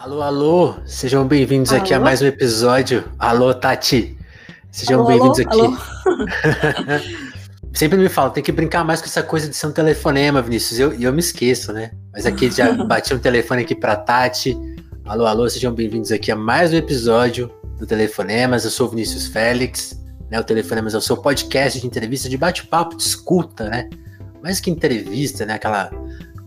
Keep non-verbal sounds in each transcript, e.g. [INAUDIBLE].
Alô, alô, sejam bem-vindos aqui a mais um episódio. Alô, Tati, sejam bem-vindos aqui. Alô. [LAUGHS] Sempre me fala, tem que brincar mais com essa coisa de ser um telefonema, Vinícius, e eu, eu me esqueço, né? Mas aqui já [LAUGHS] bati um telefone aqui pra Tati. Alô, alô, sejam bem-vindos aqui a mais um episódio do Telefonemas. Eu sou o Vinícius Félix, né? O Telefonemas é o seu podcast de entrevista, de bate-papo, de escuta, né? Mais que entrevista, né? Aquela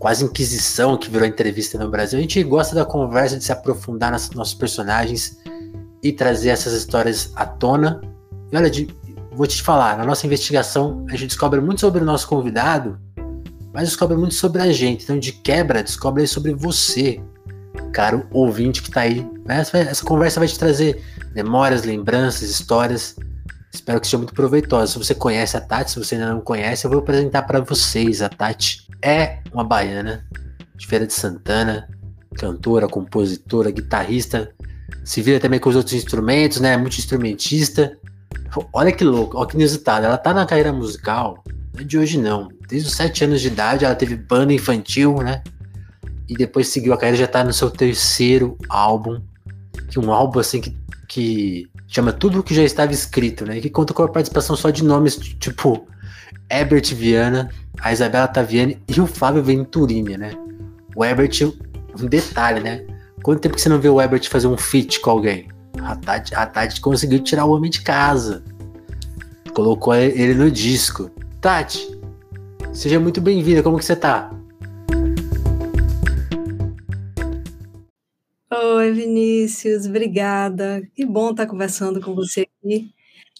quase inquisição que virou entrevista no Brasil. A gente gosta da conversa, de se aprofundar nos nossos personagens e trazer essas histórias à tona. E olha, de, vou te falar, na nossa investigação a gente descobre muito sobre o nosso convidado, mas descobre muito sobre a gente. Então, de quebra, descobre sobre você, caro ouvinte que está aí. Essa, essa conversa vai te trazer memórias, lembranças, histórias. Espero que seja muito proveitosa. Se você conhece a Tati, se você ainda não conhece, eu vou apresentar para vocês a Tati é uma baiana de Feira de Santana, cantora, compositora, guitarrista, se vira também com os outros instrumentos, né? Muito instrumentista. Olha que louco, olha que inusitado. Ela tá na carreira musical, não é de hoje não. Desde os sete anos de idade ela teve banda infantil, né? E depois seguiu a carreira, já tá no seu terceiro álbum. Que um álbum assim que, que chama tudo o que já estava escrito, né? E que conta com a participação só de nomes tipo Herbert Viana, a Isabela Taviani e o Flávio Venturini, né? O Herbert, um detalhe, né? Quanto tempo que você não vê o Herbert fazer um feat com alguém? A Tati, a Tati conseguiu tirar o homem de casa. Colocou ele no disco. Tati, seja muito bem-vinda. Como que você tá? Oi, Vinícius, obrigada. Que bom estar conversando com você aqui.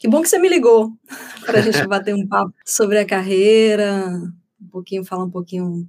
Que bom que você me ligou [LAUGHS] para a gente [LAUGHS] bater um papo sobre a carreira, um pouquinho, falar um pouquinho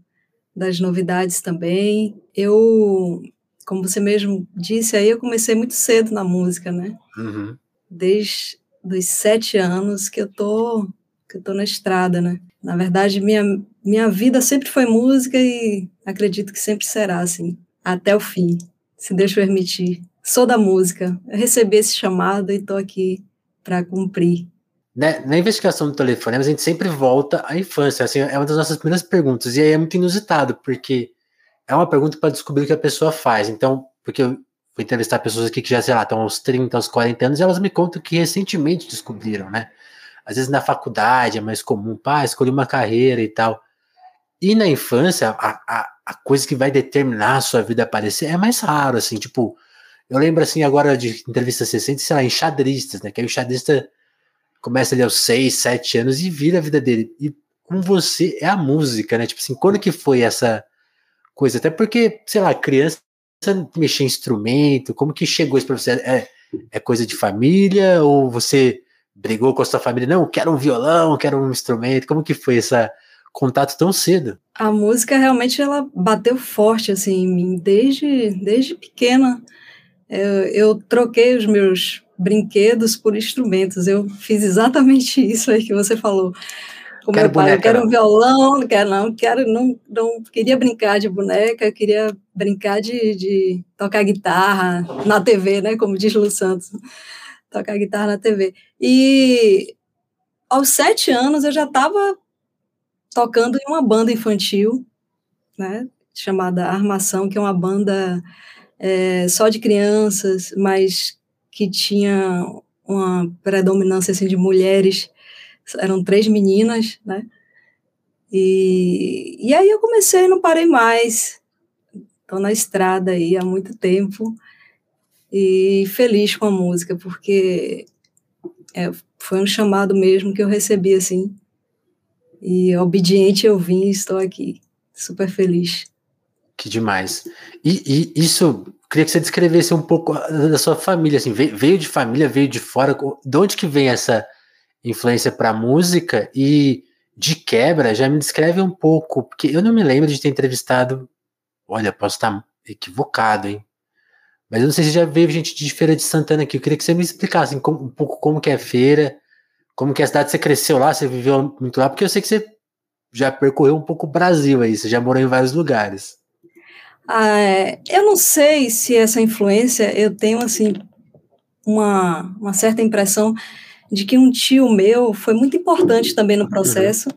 das novidades também. Eu, como você mesmo disse, aí eu comecei muito cedo na música, né? Uhum. Desde os sete anos que eu tô que eu tô na estrada, né? Na verdade, minha minha vida sempre foi música e acredito que sempre será assim, até o fim, se Deus permitir. Sou da música, eu recebi esse chamado e tô aqui para cumprir. Na, né, na, investigação do telefone, a gente sempre volta à infância. Assim, é uma das nossas primeiras perguntas. E aí é muito inusitado, porque é uma pergunta para descobrir o que a pessoa faz. Então, porque eu fui entrevistar pessoas aqui que já, sei lá, estão aos 30, aos 40 anos, e elas me contam que recentemente descobriram, né? Às vezes na faculdade é mais comum, pá, escolhi uma carreira e tal. E na infância, a, a, a coisa que vai determinar a sua vida aparecer é mais raro, assim, tipo, eu lembro assim agora de entrevistas recentes, sei lá, em xadristas, né? Que aí o xadrista começa ali aos 6, 7 anos e vira a vida dele. E com você é a música, né? Tipo assim, quando que foi essa coisa? Até porque, sei lá, criança mexer instrumento, como que chegou isso pra você? É, é coisa de família ou você brigou com a sua família? Não, quero um violão, quero um instrumento. Como que foi esse contato tão cedo? A música realmente ela bateu forte assim em mim desde desde pequena. Eu, eu troquei os meus brinquedos por instrumentos. Eu fiz exatamente [LAUGHS] isso aí que você falou. Com quero meu pai, boneca, eu quero um violão, não quero não, quero não, não queria brincar de boneca, eu queria brincar de, de tocar guitarra na TV, né, como diz Lu Santos, tocar guitarra na TV. E aos sete anos eu já estava tocando em uma banda infantil, né, chamada Armação, que é uma banda é, só de crianças, mas que tinha uma predominância assim, de mulheres, eram três meninas, né? E, e aí eu comecei, não parei mais, estou na estrada aí há muito tempo e feliz com a música, porque é, foi um chamado mesmo que eu recebi assim, e obediente eu vim e estou aqui, super feliz. Que demais. E, e, isso, queria que você descrevesse um pouco da sua família, assim, veio de família, veio de fora, de onde que vem essa influência para música e de quebra, já me descreve um pouco, porque eu não me lembro de ter entrevistado, olha, posso estar equivocado, hein? Mas eu não sei se já veio gente de Feira de Santana aqui, eu queria que você me explicasse um pouco como que é a feira, como que é a cidade, você cresceu lá, você viveu muito lá, porque eu sei que você já percorreu um pouco o Brasil aí, você já morou em vários lugares. Ah, é, eu não sei se essa influência, eu tenho assim uma, uma certa impressão de que um tio meu foi muito importante também no processo.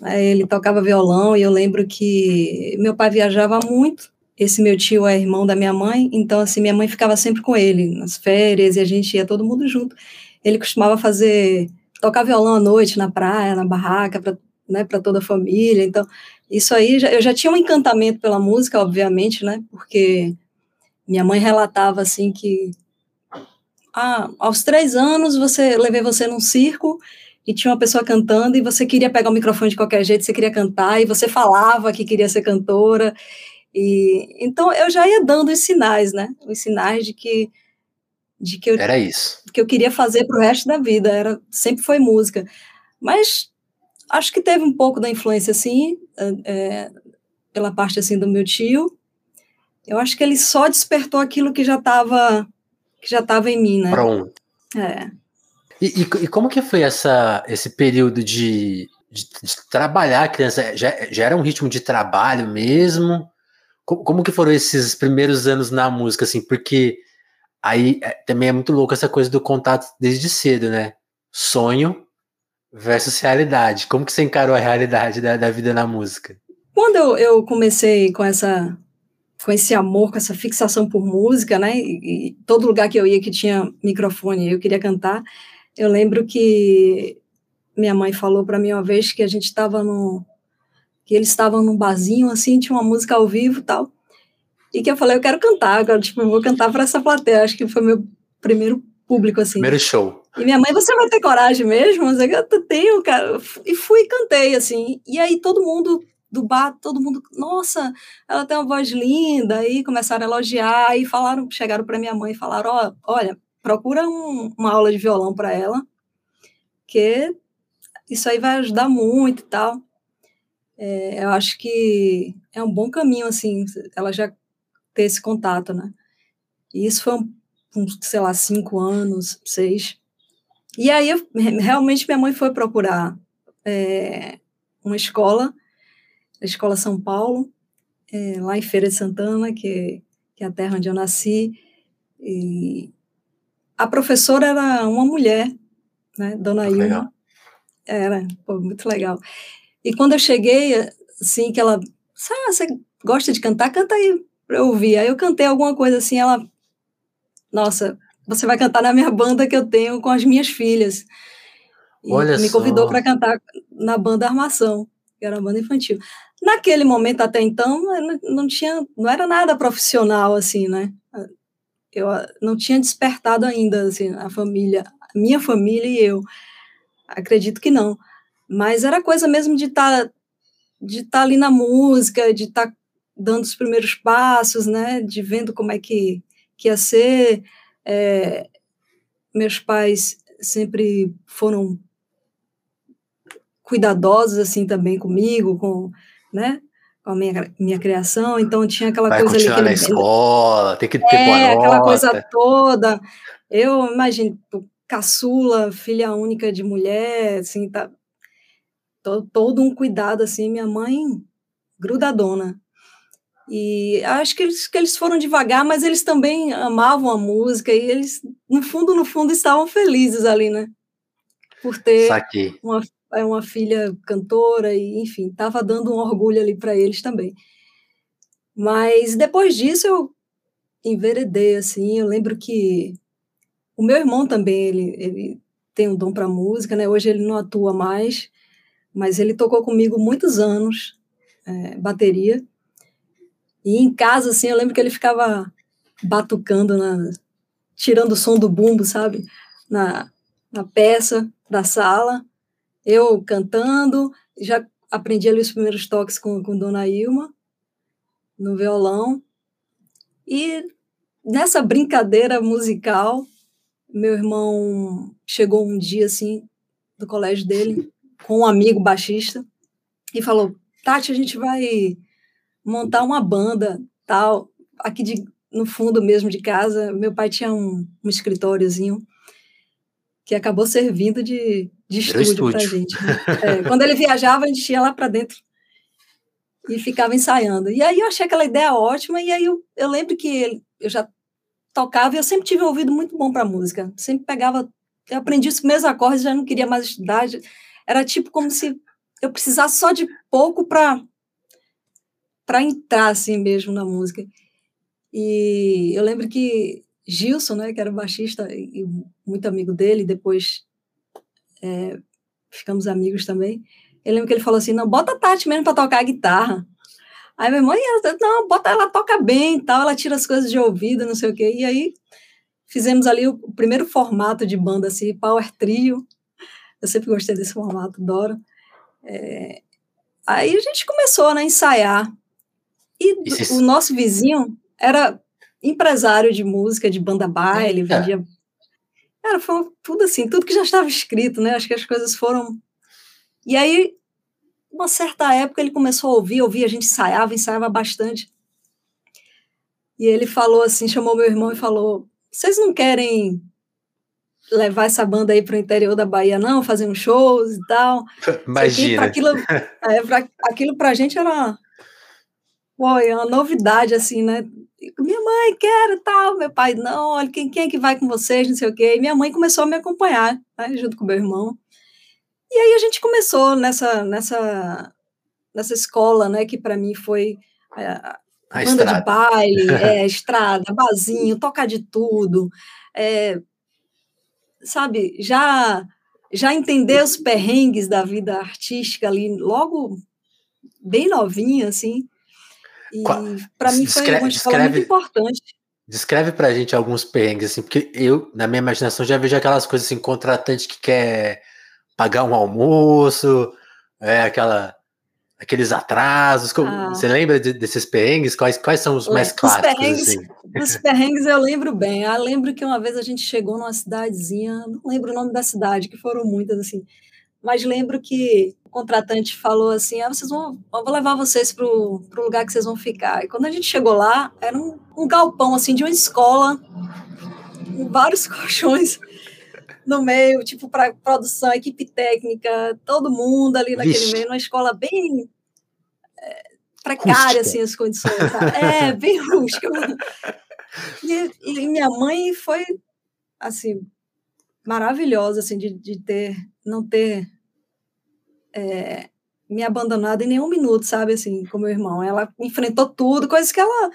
Uhum. Ele tocava violão e eu lembro que meu pai viajava muito esse meu tio é irmão da minha mãe, então assim minha mãe ficava sempre com ele nas férias e a gente ia todo mundo junto. Ele costumava fazer tocar violão à noite na praia, na barraca para né, para toda a família. Então isso aí eu já tinha um encantamento pela música, obviamente, né? Porque minha mãe relatava assim que ah, aos três anos você levei você num circo e tinha uma pessoa cantando e você queria pegar o microfone de qualquer jeito, você queria cantar e você falava que queria ser cantora e então eu já ia dando os sinais, né? Os sinais de que de que eu era isso que eu queria fazer para o resto da vida. Era sempre foi música, mas acho que teve um pouco da influência assim é, pela parte assim do meu tio. Eu acho que ele só despertou aquilo que já estava que já estava em mim, né? Pronto. É. E, e, e, como que foi essa, esse período de, de, de trabalhar a criança? Já, já, era um ritmo de trabalho mesmo? Como, como que foram esses primeiros anos na música, assim? Porque aí é, também é muito louco essa coisa do contato desde cedo, né? Sonho versus realidade. Como que você encarou a realidade da, da vida na música? Quando eu, eu comecei com essa com esse amor, com essa fixação por música, né? E, e, todo lugar que eu ia que tinha microfone, eu queria cantar. Eu lembro que minha mãe falou para mim uma vez que a gente estava no que eles estavam num barzinho, assim, tinha uma música ao vivo tal. E que eu falei, eu quero cantar, agora, tipo, eu vou cantar para essa plateia. Acho que foi meu primeiro público, assim. Primeiro show. E minha mãe, você vai ter coragem mesmo? Eu tenho, cara. E fui e cantei, assim. E aí todo mundo do bar, todo mundo, nossa, ela tem uma voz linda. Aí começaram a elogiar e falaram, chegaram para minha mãe e falaram, ó, oh, olha, procura um, uma aula de violão para ela, que isso aí vai ajudar muito e tal. É, eu acho que é um bom caminho, assim, ela já ter esse contato, né? E isso foi um, sei lá, cinco anos, seis. E aí, eu, realmente, minha mãe foi procurar é, uma escola, a Escola São Paulo, é, lá em Feira de Santana, que, que é a terra onde eu nasci. E a professora era uma mulher, né, Dona Ilma. Era, pô, muito legal. E quando eu cheguei, assim, que ela, ah, você gosta de cantar? Canta aí pra eu ouvir. Aí eu cantei alguma coisa assim, ela, nossa, você vai cantar na minha banda que eu tenho com as minhas filhas. E Olha me convidou para cantar na banda Armação, que era uma banda infantil. Naquele momento até então, não tinha, não era nada profissional assim, né? Eu não tinha despertado ainda assim a família, a minha família e eu. Acredito que não. Mas era coisa mesmo de estar tá, de estar tá ali na música, de estar tá dando os primeiros passos, né? De vendo como é que, que ia ser. É, meus pais sempre foram cuidadosos assim também comigo, com, né? Com a minha, minha criação, então tinha aquela Vai coisa ali que na escola, tem que ter é, boa aquela coisa toda. Eu imagino caçula, filha única de mulher, assim, tá todo, todo um cuidado, assim, minha mãe grudadona. E acho que eles, que eles foram devagar, mas eles também amavam a música e eles, no fundo, no fundo, estavam felizes ali, né? Por ter uma, é, uma filha cantora e, enfim, estava dando um orgulho ali para eles também. Mas depois disso eu enveredei, assim, eu lembro que o meu irmão também, ele, ele tem um dom para música, né? Hoje ele não atua mais, mas ele tocou comigo muitos anos, é, bateria. E em casa, assim, eu lembro que ele ficava batucando, na, tirando o som do bumbo, sabe? Na, na peça da sala. Eu cantando, já aprendi ali os primeiros toques com, com Dona Ilma, no violão. E nessa brincadeira musical, meu irmão chegou um dia, assim, do colégio dele, com um amigo baixista e falou: Tati, a gente vai montar uma banda, tal, aqui de, no fundo mesmo de casa. Meu pai tinha um, um escritóriozinho que acabou servindo de, de estúdio para gente. Né? É, quando ele viajava, a gente ia lá para dentro e ficava ensaiando. E aí eu achei aquela ideia ótima, e aí eu, eu lembro que ele, eu já tocava e eu sempre tive um ouvido muito bom para música. Sempre pegava, eu aprendi os meus acordes, já não queria mais estudar, era tipo como se eu precisasse só de pouco para para entrar assim mesmo na música. E eu lembro que Gilson, né, que era baixista e muito amigo dele, depois é, ficamos amigos também. Eu lembro que ele falou assim: não, bota a Tati mesmo para tocar a guitarra. Aí minha mãe, não, bota ela toca bem tal, ela tira as coisas de ouvido, não sei o quê. E aí fizemos ali o, primeiro formato de banda, assim, Power Trio. Eu sempre gostei desse formato, adoro. É, aí a gente começou né, a ensaiar. E o nosso vizinho era empresário de música, de banda baile, vendia. Era, foi tudo assim, tudo que já estava escrito, né? Acho que as coisas foram. E aí uma certa época ele começou a ouvir, ouvir, a gente ensaiava, ensaiava bastante. E ele falou assim, chamou meu irmão e falou: "Vocês não querem levar essa banda aí para o interior da Bahia não, fazer uns shows e tal?" [LAUGHS] Imagina. aquilo, [LAUGHS] é, pra, aquilo pra gente era foi uma novidade assim, né? Minha mãe quer tal, meu pai não, olha quem, quem é que vai com vocês, não sei o quê. E minha mãe começou a me acompanhar, né, junto com meu irmão. E aí a gente começou nessa, nessa, nessa escola, né, que para mim foi é, a, a banda estrada. de baile, [LAUGHS] é, estrada, bazinho, tocar de tudo, é, sabe, já já entender os perrengues da vida artística ali, logo bem novinha, assim, e para mim foi uma escola muito importante. Descreve pra gente alguns perrengues, assim, porque eu, na minha imaginação, já vejo aquelas coisas assim, contratante que quer pagar um almoço, é, aquela, aqueles atrasos. Ah. Você lembra de, desses perrengues? Quais, quais são os mais clássicos? Perrengues, assim? Os perrengues eu lembro bem. Eu lembro que uma vez a gente chegou numa cidadezinha, não lembro o nome da cidade, que foram muitas, assim, mas lembro que o contratante falou assim: ah, vocês vão, eu vou levar vocês para o lugar que vocês vão ficar. E quando a gente chegou lá, era um, um galpão assim de uma escola, com vários [LAUGHS] colchões no meio, tipo, para produção, equipe técnica, todo mundo ali naquele Vixe. meio, uma escola bem é, precária, assim, as condições. Tá? É, [LAUGHS] bem rústica. E, e, minha mãe foi, assim, maravilhosa, assim, de, de ter, não ter é, me abandonado em nenhum minuto, sabe, assim, com meu irmão. Ela enfrentou tudo, coisas que ela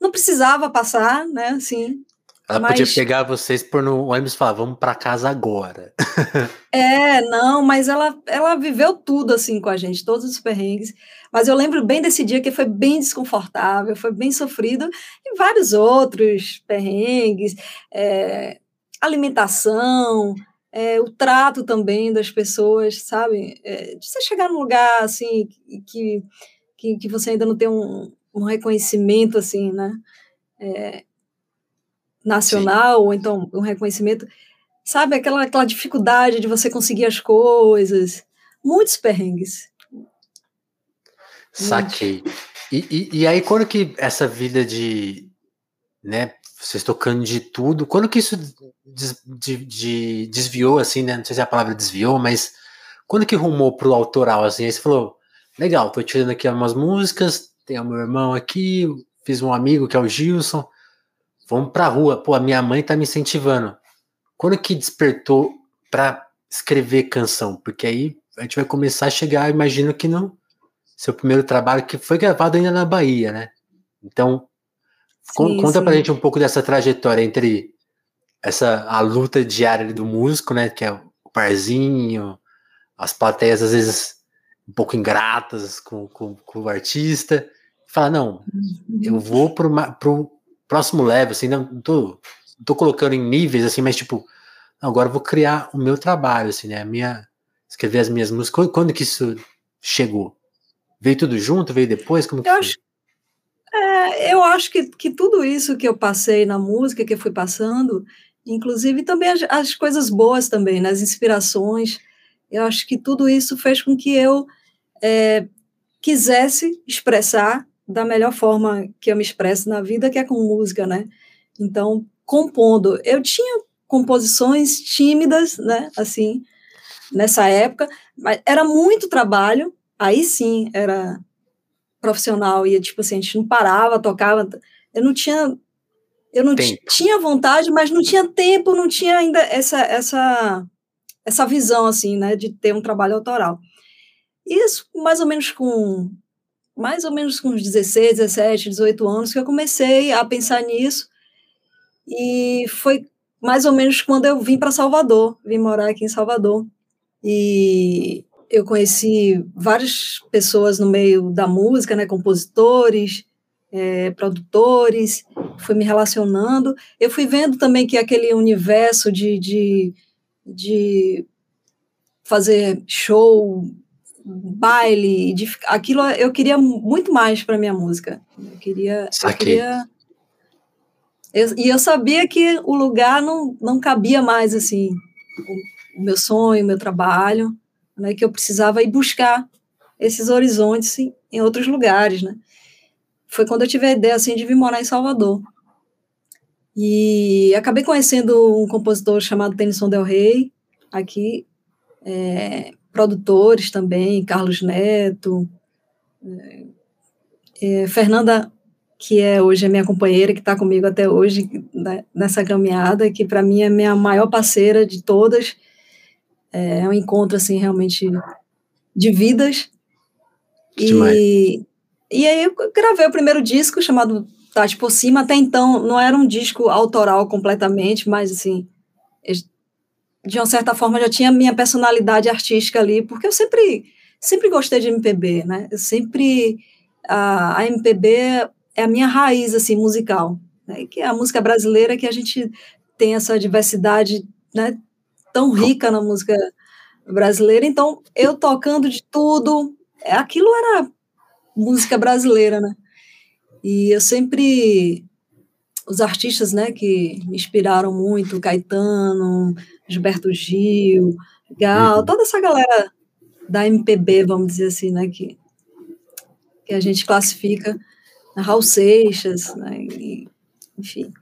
não precisava passar, né, assim, ela mas... podia pegar vocês por no ônibus e falar, vamos para casa agora. [LAUGHS] é, não, mas ela, ela viveu tudo assim com a gente, todos os perrengues. Mas eu lembro bem desse dia que foi bem desconfortável, foi bem sofrido, e vários outros perrengues, é, alimentação, é, o trato também das pessoas, sabe? É, de você chegar num lugar assim que, que, que você ainda não tem um, um reconhecimento assim, né? É, nacional, Sim. ou então um reconhecimento, sabe, aquela, aquela dificuldade de você conseguir as coisas, muitos perrengues. Saquei. E, e, e, aí, quando que essa vida de, né, vocês tocando de tudo, quando que isso des, de, de, desviou, assim, né, não sei se a palavra desviou, mas quando que rumou pro autoral, assim, aí você falou, legal, tô tirando aqui umas músicas, tem o meu irmão aqui, fiz um amigo que é o Gilson, vamos pra rua. Pô, a minha mãe tá me incentivando. Quando que despertou para escrever canção? Porque aí a gente vai começar a chegar, imagino que no seu primeiro trabalho, que foi gravado ainda na Bahia, né? Então, sim, conta sim. pra gente um pouco dessa trajetória entre essa a luta diária do músico, né? Que é o parzinho, as plateias às vezes um pouco ingratas com, com, com o artista. Fala, não, uhum. eu vou para um próximo level, assim, não, não tô, não tô colocando em níveis, assim, mas tipo, agora eu vou criar o meu trabalho, assim, né? A minha, escrever as minhas músicas. Quando, quando que isso chegou? Veio tudo junto? Veio depois? Como que eu foi? Acho, é, eu acho que, que tudo isso que eu passei na música, que eu fui passando, inclusive também as, as coisas boas também, né? inspirações, eu acho que tudo isso fez com que eu é, quisesse expressar da melhor forma que eu me expresso na vida, que é com música, né? Então, compondo. Eu tinha composições tímidas, né? Assim, nessa época, mas era muito trabalho. Aí sim, era profissional e tipo assim, a gente não parava, tocava. Eu não tinha eu não tinha vontade, mas não tinha tempo, não tinha ainda essa essa essa visão assim, né, de ter um trabalho autoral. Isso mais ou menos com mais ou menos com uns 16, 17, 18 anos que eu comecei a pensar nisso. E foi mais ou menos quando eu vim para Salvador, vim morar aqui em Salvador. E eu conheci várias pessoas no meio da música, né, compositores, é, produtores, fui me relacionando. Eu fui vendo também que aquele universo de, de, de fazer show, baile, de, aquilo eu queria muito mais para minha música. Eu queria, eu queria eu, e eu sabia que o lugar não, não cabia mais assim o, o meu sonho, o meu trabalho, né, que eu precisava ir buscar esses horizontes em, outros lugares, né? Foi quando eu tive a ideia assim de vir morar em Salvador. E acabei conhecendo um compositor chamado Tennyson Del Rey, aqui, é, produtores também, Carlos Neto, é, é, Fernanda, que é hoje a minha companheira, que está comigo até hoje né, nessa caminhada, que para mim é minha maior parceira de todas. É, é um encontro, assim, realmente de vidas. E, e aí eu gravei o primeiro disco chamado Tati por Cima. Até então não era um disco autoral completamente, mas assim, de uma certa forma já tinha minha personalidade artística ali, porque eu sempre sempre gostei de MPB, né? Eu sempre a, a MPB é a minha raiz assim musical, né? Que é a música brasileira que a gente tem essa diversidade, né, tão rica na música brasileira. Então, eu tocando de tudo, aquilo era música brasileira, né? E eu sempre os artistas, né, que me inspiraram muito, Caetano, Gilberto Gil, Gal, uhum. toda essa galera da MPB, vamos dizer assim, né, que, que a gente classifica, né, Raul Seixas, né, e, enfim.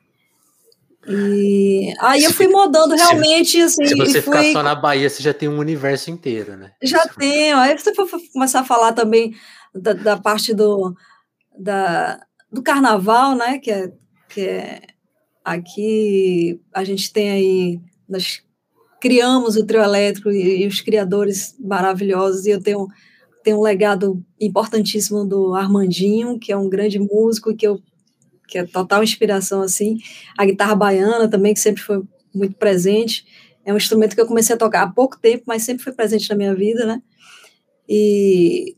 E aí eu fui mudando realmente, assim. Se você fui... ficar só na Bahia, você já tem um universo inteiro, né? Já tenho. Aí você for começar a falar também da, da parte do, da, do carnaval, né? Que é, que é aqui a gente tem aí nós criamos o trio elétrico e, e, os criadores maravilhosos, e eu tenho, tenho um legado importantíssimo do Armandinho, que é um grande músico, que, eu, que é total inspiração, assim, a guitarra baiana também, que sempre foi muito presente, é um instrumento que eu comecei a tocar há pouco tempo, mas sempre foi presente na minha vida, né, e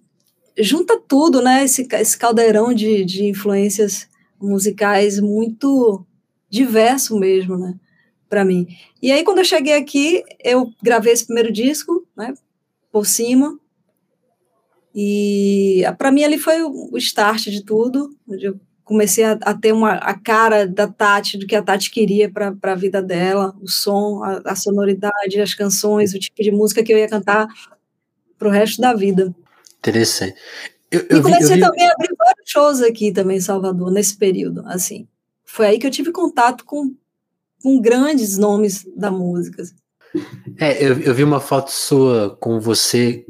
junta tudo, né, esse, esse caldeirão de, de influências musicais muito diverso mesmo, né, para mim. E aí, quando eu cheguei aqui, eu gravei esse primeiro disco, né, por cima, e para mim ali foi o start de tudo, eu comecei a, a, ter uma, a cara da Tati, do que a Tati queria para a vida dela, o som, a, a, sonoridade, as canções, o tipo de música que eu ia cantar para o resto da vida. Interessante. Eu, eu e comecei vi, vi... também a abrir vários shows aqui também em Salvador, nesse período, assim. Foi aí que eu tive contato com com grandes nomes da música. É, eu, eu vi uma foto sua com você,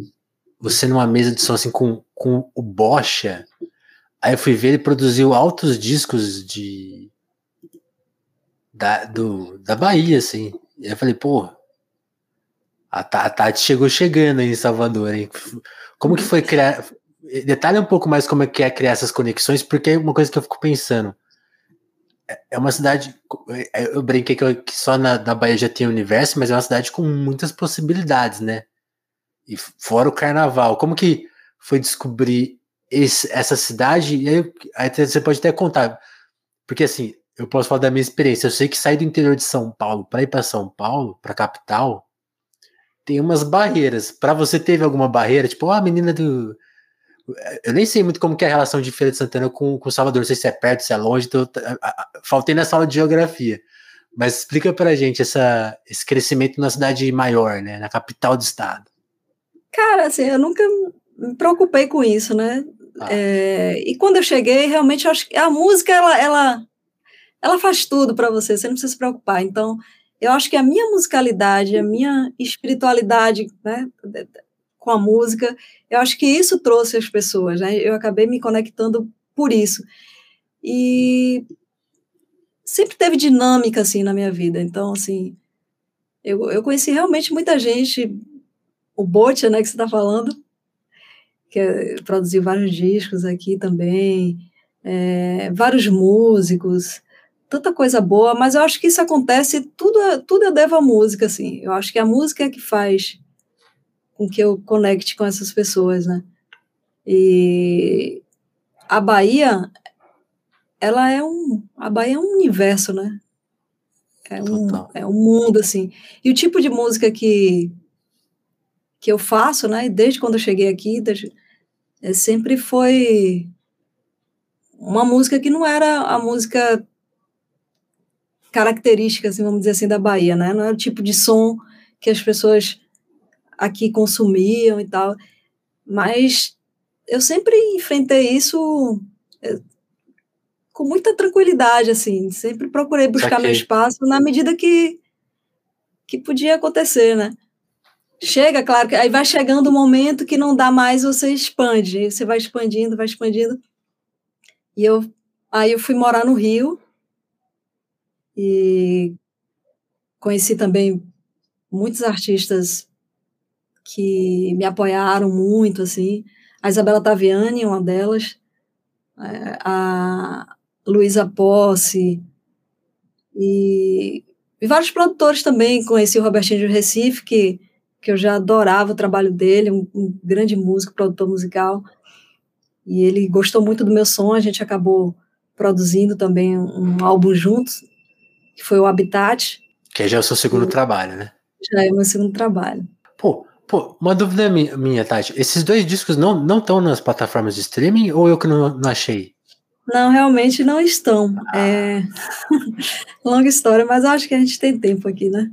você numa mesa de som assim com, com o Bocha. Aí eu fui ver, ele produziu altos discos de da, do, da Bahia, assim. E eu falei, pô, a, a Tati chegou chegando aí em Salvador, hein? Como que foi criar? Detalhe um pouco mais como é que é criar essas conexões, porque é uma coisa que eu fico pensando. É, é uma cidade. É, eu brinquei que, que só na, na Bahia já tinha universo, mas é uma cidade com muitas possibilidades, né? E fora o carnaval. Como que foi descobrir esse, essa cidade? E aí, aí você pode até contar. Porque assim, eu posso falar da minha experiência. Eu sei que sair do interior de São Paulo para ir para São Paulo, para capital, tem umas barreiras. Para você teve alguma barreira? Tipo, ah, a menina do eu nem sei muito como que é a relação de Feira de Santana com, com Salvador, não sei se é perto, se é longe, então, faltei nessa aula de geografia. Mas explica pra gente essa, esse crescimento na cidade maior, né, na capital do estado. Cara, assim, eu nunca me preocupei com isso, né? Ah. É, e quando eu cheguei, realmente, acho que a música, ela, ela, ela faz tudo para você, você não precisa se preocupar. Então, eu acho que a minha musicalidade, a minha espiritualidade, né, com a música. Eu acho que isso trouxe as pessoas, né? Eu acabei me conectando por isso. E sempre teve dinâmica, assim, na minha vida. Então, assim, eu, eu conheci realmente muita gente, o Botia, né, que você está falando, que é, produziu vários discos aqui também, é, vários músicos, tanta coisa boa, mas eu acho que isso acontece, tudo, tudo eu devo à música, assim. Eu acho que a música é que faz com que eu conecte com essas pessoas, né? E a Bahia, ela é um, a Bahia é um universo, né? É um, é um mundo, assim. E o tipo de música que, que eu faço, né? Desde quando eu cheguei aqui, desde, é, sempre foi uma música que não era a música característica, assim, vamos dizer assim, da Bahia, né? Não era o tipo de som que as pessoas aqui consumiam e tal. Mas eu sempre enfrentei isso é, com muita tranquilidade, assim. Sempre procurei buscar meu espaço na medida que, que podia acontecer, né? Chega, claro, que aí vai chegando o um momento que não dá mais, você expande. Você vai expandindo, vai expandindo. E eu aí eu fui morar no Rio e conheci também muitos artistas que me apoiaram muito, assim. A Isabela Taviani, uma delas, é, a Luísa Posse, e, e, vários produtores também. Conheci o Robertinho de Recife, que, que eu já adorava o trabalho dele, um, um grande músico, produtor musical. E ele gostou muito do meu som, a gente acabou produzindo também um, um álbum juntos, que foi o Habitat. Que já é o seu segundo e, trabalho, né? Já é o meu segundo trabalho. Pô, pô uma dúvida minha, Tati. Esses dois discos não estão nas plataformas de streaming ou eu que não, não achei? Não, realmente não estão. Ah. É [LAUGHS] longa história, mas acho que a gente tem tempo aqui, né?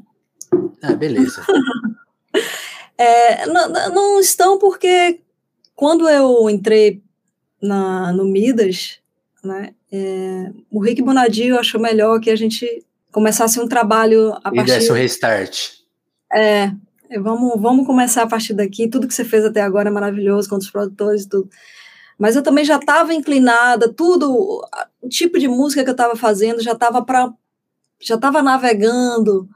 Ah, beleza. [LAUGHS] é, não, não, estão porque quando eu entrei na, no Midas, né, é, o Rick Bonadio achou melhor que a gente começasse um trabalho a e partir... desse um restart. É, vamos, vamos começar a partir daqui, tudo que você fez até agora é maravilhoso, com os produtores e tudo. Mas eu também já estava inclinada, tudo, o tipo de música que eu estava fazendo já estava para já estava navegando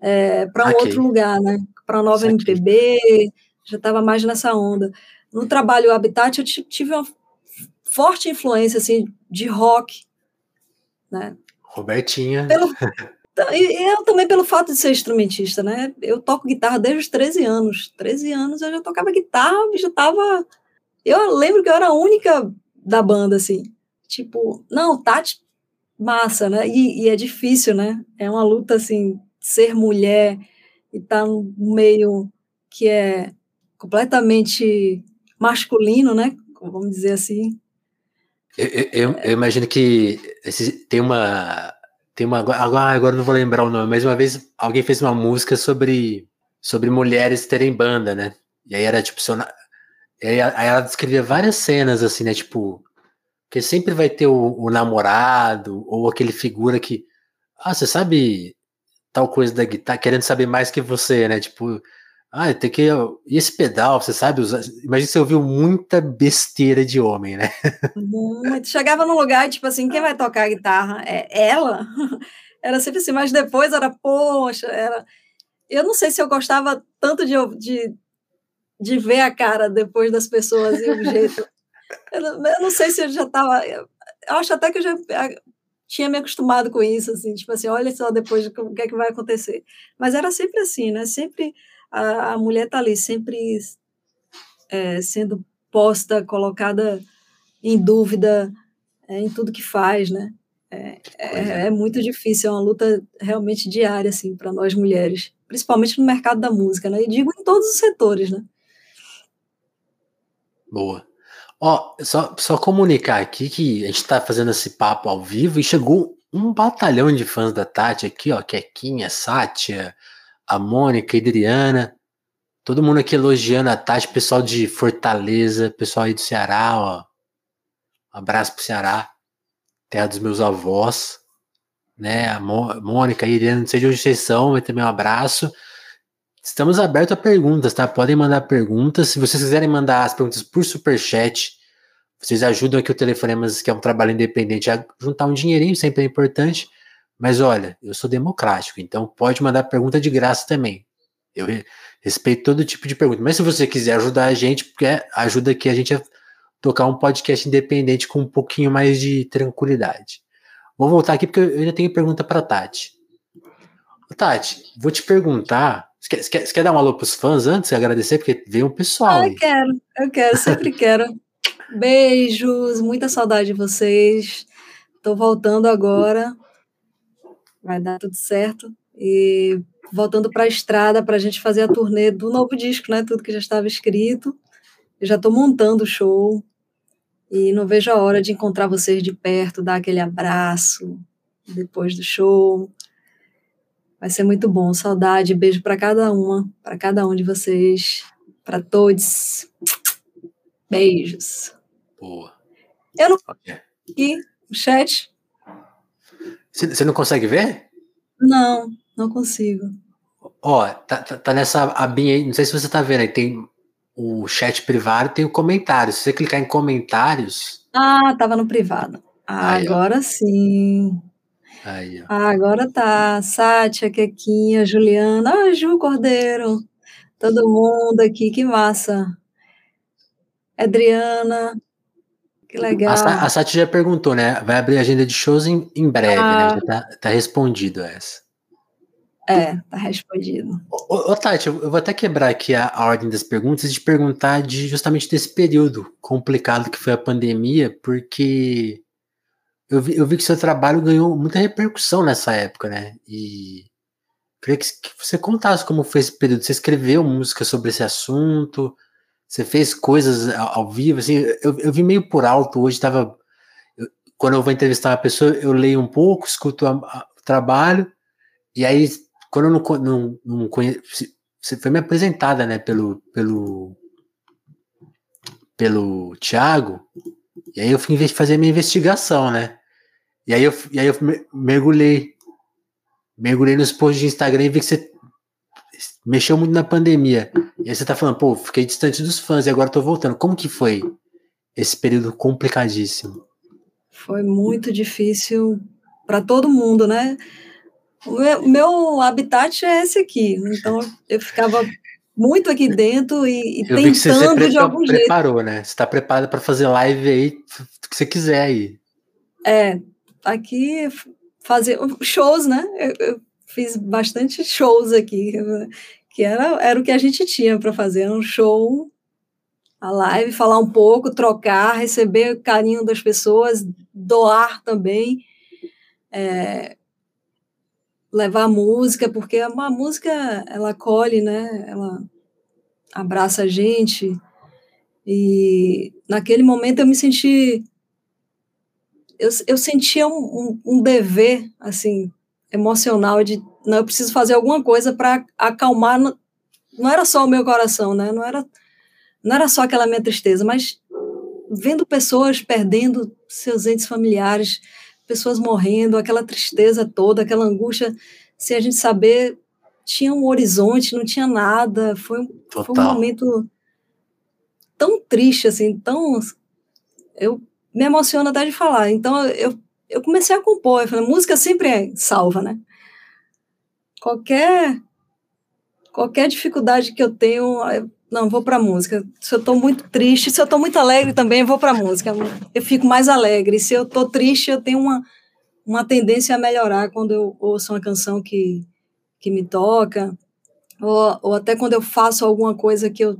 é, para um okay. outro lugar, né? Para nova MPB, já estava mais nessa onda. No trabalho Habitat eu tive uma forte influência assim de rock, né? Robertinha. Pelo, [LAUGHS] e eu também pelo fato de ser instrumentista, né? Eu toco guitarra desde os 13 anos. 13 anos eu já tocava guitarra, já estava eu lembro que eu era a única da banda, assim. Tipo, não, Tati, massa, né? E, e é difícil, né? É uma luta, assim, ser mulher e estar tá no meio que é completamente masculino, né? Vamos dizer assim. Eu, eu, eu imagino que esse, tem uma. Tem uma. Agora, agora não vou lembrar o nome, mas uma vez alguém fez uma música sobre, sobre mulheres terem banda, né? E aí era tipo, aí ela descrevia várias cenas, assim, né? Tipo, que sempre vai ter o, o, namorado ou aquele figura que. Ah, você sabe tal coisa da guitarra, querendo saber mais que você, né? Tipo, ah, tem que. E esse pedal, você sabe usar. Imagina você ouviu muita besteira de homem, né? Muito. Chegava num lugar, tipo assim, quem vai tocar a guitarra? É ela? [LAUGHS] Era sempre assim, mas depois era, poxa, era. Eu não sei se eu gostava tanto de, de de ver a cara depois das pessoas e o jeito. Eu não, eu não sei se eu já estava. Eu acho até que eu já tinha me acostumado com isso, assim, tipo assim, olha só depois o que é que vai acontecer. Mas era sempre assim, né? Sempre a, a mulher tá ali, sempre é, sendo posta, colocada em dúvida é, em tudo que faz, né? É, é, é, é, muito difícil, é uma luta realmente diária, assim, para nós mulheres, principalmente no mercado da música, né? E digo em todos os setores, né? Boa. Ó, só, só comunicar aqui que a gente tá fazendo esse papo ao vivo e chegou um batalhão de fãs da Tati aqui, ó. Kequinha, Sátia, a Mônica, a Adriana. Todo mundo aqui elogiando a Tati, pessoal de Fortaleza, pessoal aí do Ceará, ó. Um abraço pro Ceará, terra dos meus avós, né? A Mônica, a Irene, não sei de onde vocês são, mas também um abraço. Estamos abertos a perguntas, tá? Podem mandar perguntas. Se vocês quiserem mandar as perguntas por superchat, vocês ajudam aqui o Telefonemas, que é um trabalho independente, a juntar um dinheirinho, sempre é importante. Mas olha, eu sou democrático, então pode mandar pergunta de graça também. Eu respeito todo tipo de pergunta. Mas se você quiser ajudar a gente, porque ajuda aqui a gente a tocar um podcast independente com um pouquinho mais de tranquilidade. Vou voltar aqui porque eu ainda tenho pergunta para Tati. Tati, vou te perguntar. Você quer, você quer, você quer dar um alô pros fãs antes? Agradecer, porque veio um pessoal. Ah, eu quero, eu quero, sempre quero. Beijos, muita saudade de vocês. Tô voltando agora. Vai dar tudo certo. E voltando para a estrada para a gente fazer a turnê do novo disco, né? Tudo que já estava escrito. Eu já estou montando o show. E não vejo a hora de encontrar vocês de perto, dar aquele abraço depois do show. Vai ser muito bom. Saudade, beijo para cada uma, para cada um de vocês, para todos. Beijos. Boa. Eu não aqui o chat. Você não consegue ver? Não, não consigo. Ó, tá, tá, tá, nessa abinha aí, não sei se você tá vendo aí, tem o chat privado tem o comentário. Se você clicar em comentários. Ah, tava no privado. Ah, aí, agora ó. sim. Aí. Ah, agora tá. Sátia, Quequinha, Juliana, ah, Ju Cordeiro. Todo mundo aqui, que massa. Adriana, que legal. A, a Sati já perguntou, né? Vai abrir agenda de shows em, em breve, né? ah. né? Já tá, tá respondido essa. É, tá respondido. Ô, ô, Tati, eu vou até quebrar aqui a, a, ordem das perguntas e te perguntar de justamente desse período complicado que foi a pandemia, porque eu vi, eu vi que seu trabalho ganhou muita repercussão nessa época, né? E queria que, você contasse como foi esse período. Você escreveu música sobre esse assunto, você fez coisas ao, vivo, assim, eu, eu vi meio por alto hoje, tava. Eu, quando eu vou entrevistar uma pessoa, eu leio um pouco, escuto a, a, o trabalho, e aí quando eu não, não, não conheço. Você foi me apresentada, né, pelo, pelo, pelo Thiago, e aí eu fui fazer minha investigação, né? E aí eu, e aí eu mergulhei. Mergulhei nos posts de Instagram e vi que você mexeu muito na pandemia. E aí você tá falando, pô, fiquei distante dos fãs e agora tô voltando. Como que foi esse período complicadíssimo? Foi muito difícil para todo mundo, né? O meu, meu, habitat é esse aqui, então eu ficava muito aqui dentro e, e tentando você de algum jeito. preparou, né? Você está preparada para fazer live aí, que você quiser aí. É, aqui fazer shows, né? Eu, eu, fiz bastante shows aqui, que era, era o que a gente tinha para fazer, um show, a live, falar um pouco, trocar, receber o carinho das pessoas, doar também. É, levar música, porque é uma música ela acolhe, né? Ela abraça a gente. E naquele momento eu me senti eu, eu sentia um, um, um dever assim emocional de não eu preciso fazer alguma coisa para acalmar não era só o meu coração, né? Não era não era só aquela minha tristeza, mas vendo pessoas perdendo seus entes familiares, pessoas morrendo, aquela tristeza toda, aquela angústia, sem a gente saber, tinha um horizonte, não tinha nada, foi, foi um momento tão triste, assim, tão... Eu me emociono até de falar, então eu, eu comecei a compor, eu falei, música sempre é salva, né? Qualquer qualquer dificuldade que eu tenho, eu não, vou para música. Se eu estou muito triste, se eu estou muito alegre também, vou para música. Eu fico mais alegre. Se eu estou triste, eu tenho uma, uma tendência a melhorar quando eu ouço uma canção que, que me toca, ou, ou até quando eu faço alguma coisa que eu,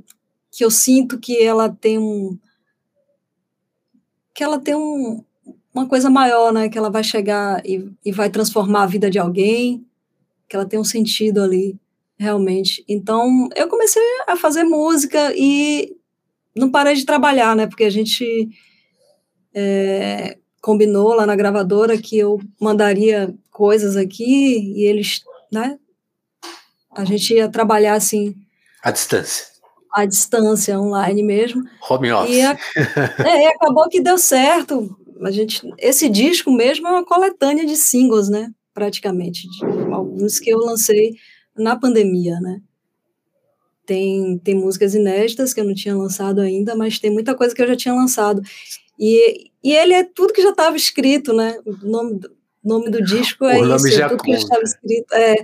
que eu sinto que ela tem um. Que ela tem um, uma coisa maior, né? Que ela vai chegar e, e vai transformar a vida de alguém, que ela tem um sentido ali realmente. Então, eu comecei a fazer música e não parei de trabalhar, né? Porque a gente é, combinou lá na gravadora que eu mandaria coisas aqui e eles, né? A gente ia trabalhar assim. À distância. À distância, online mesmo. Home office. E, a, é, acabou que deu certo. A gente, esse disco mesmo é uma coletânea de singles, né? Praticamente. De alguns que eu lancei na pandemia, né? Tem, tem músicas inéditas que eu não tinha lançado ainda, mas tem muita coisa que eu já tinha lançado. E, e ele é tudo que já estava escrito, né? O nome, nome do disco é o isso, é tudo que já estava escrito. É,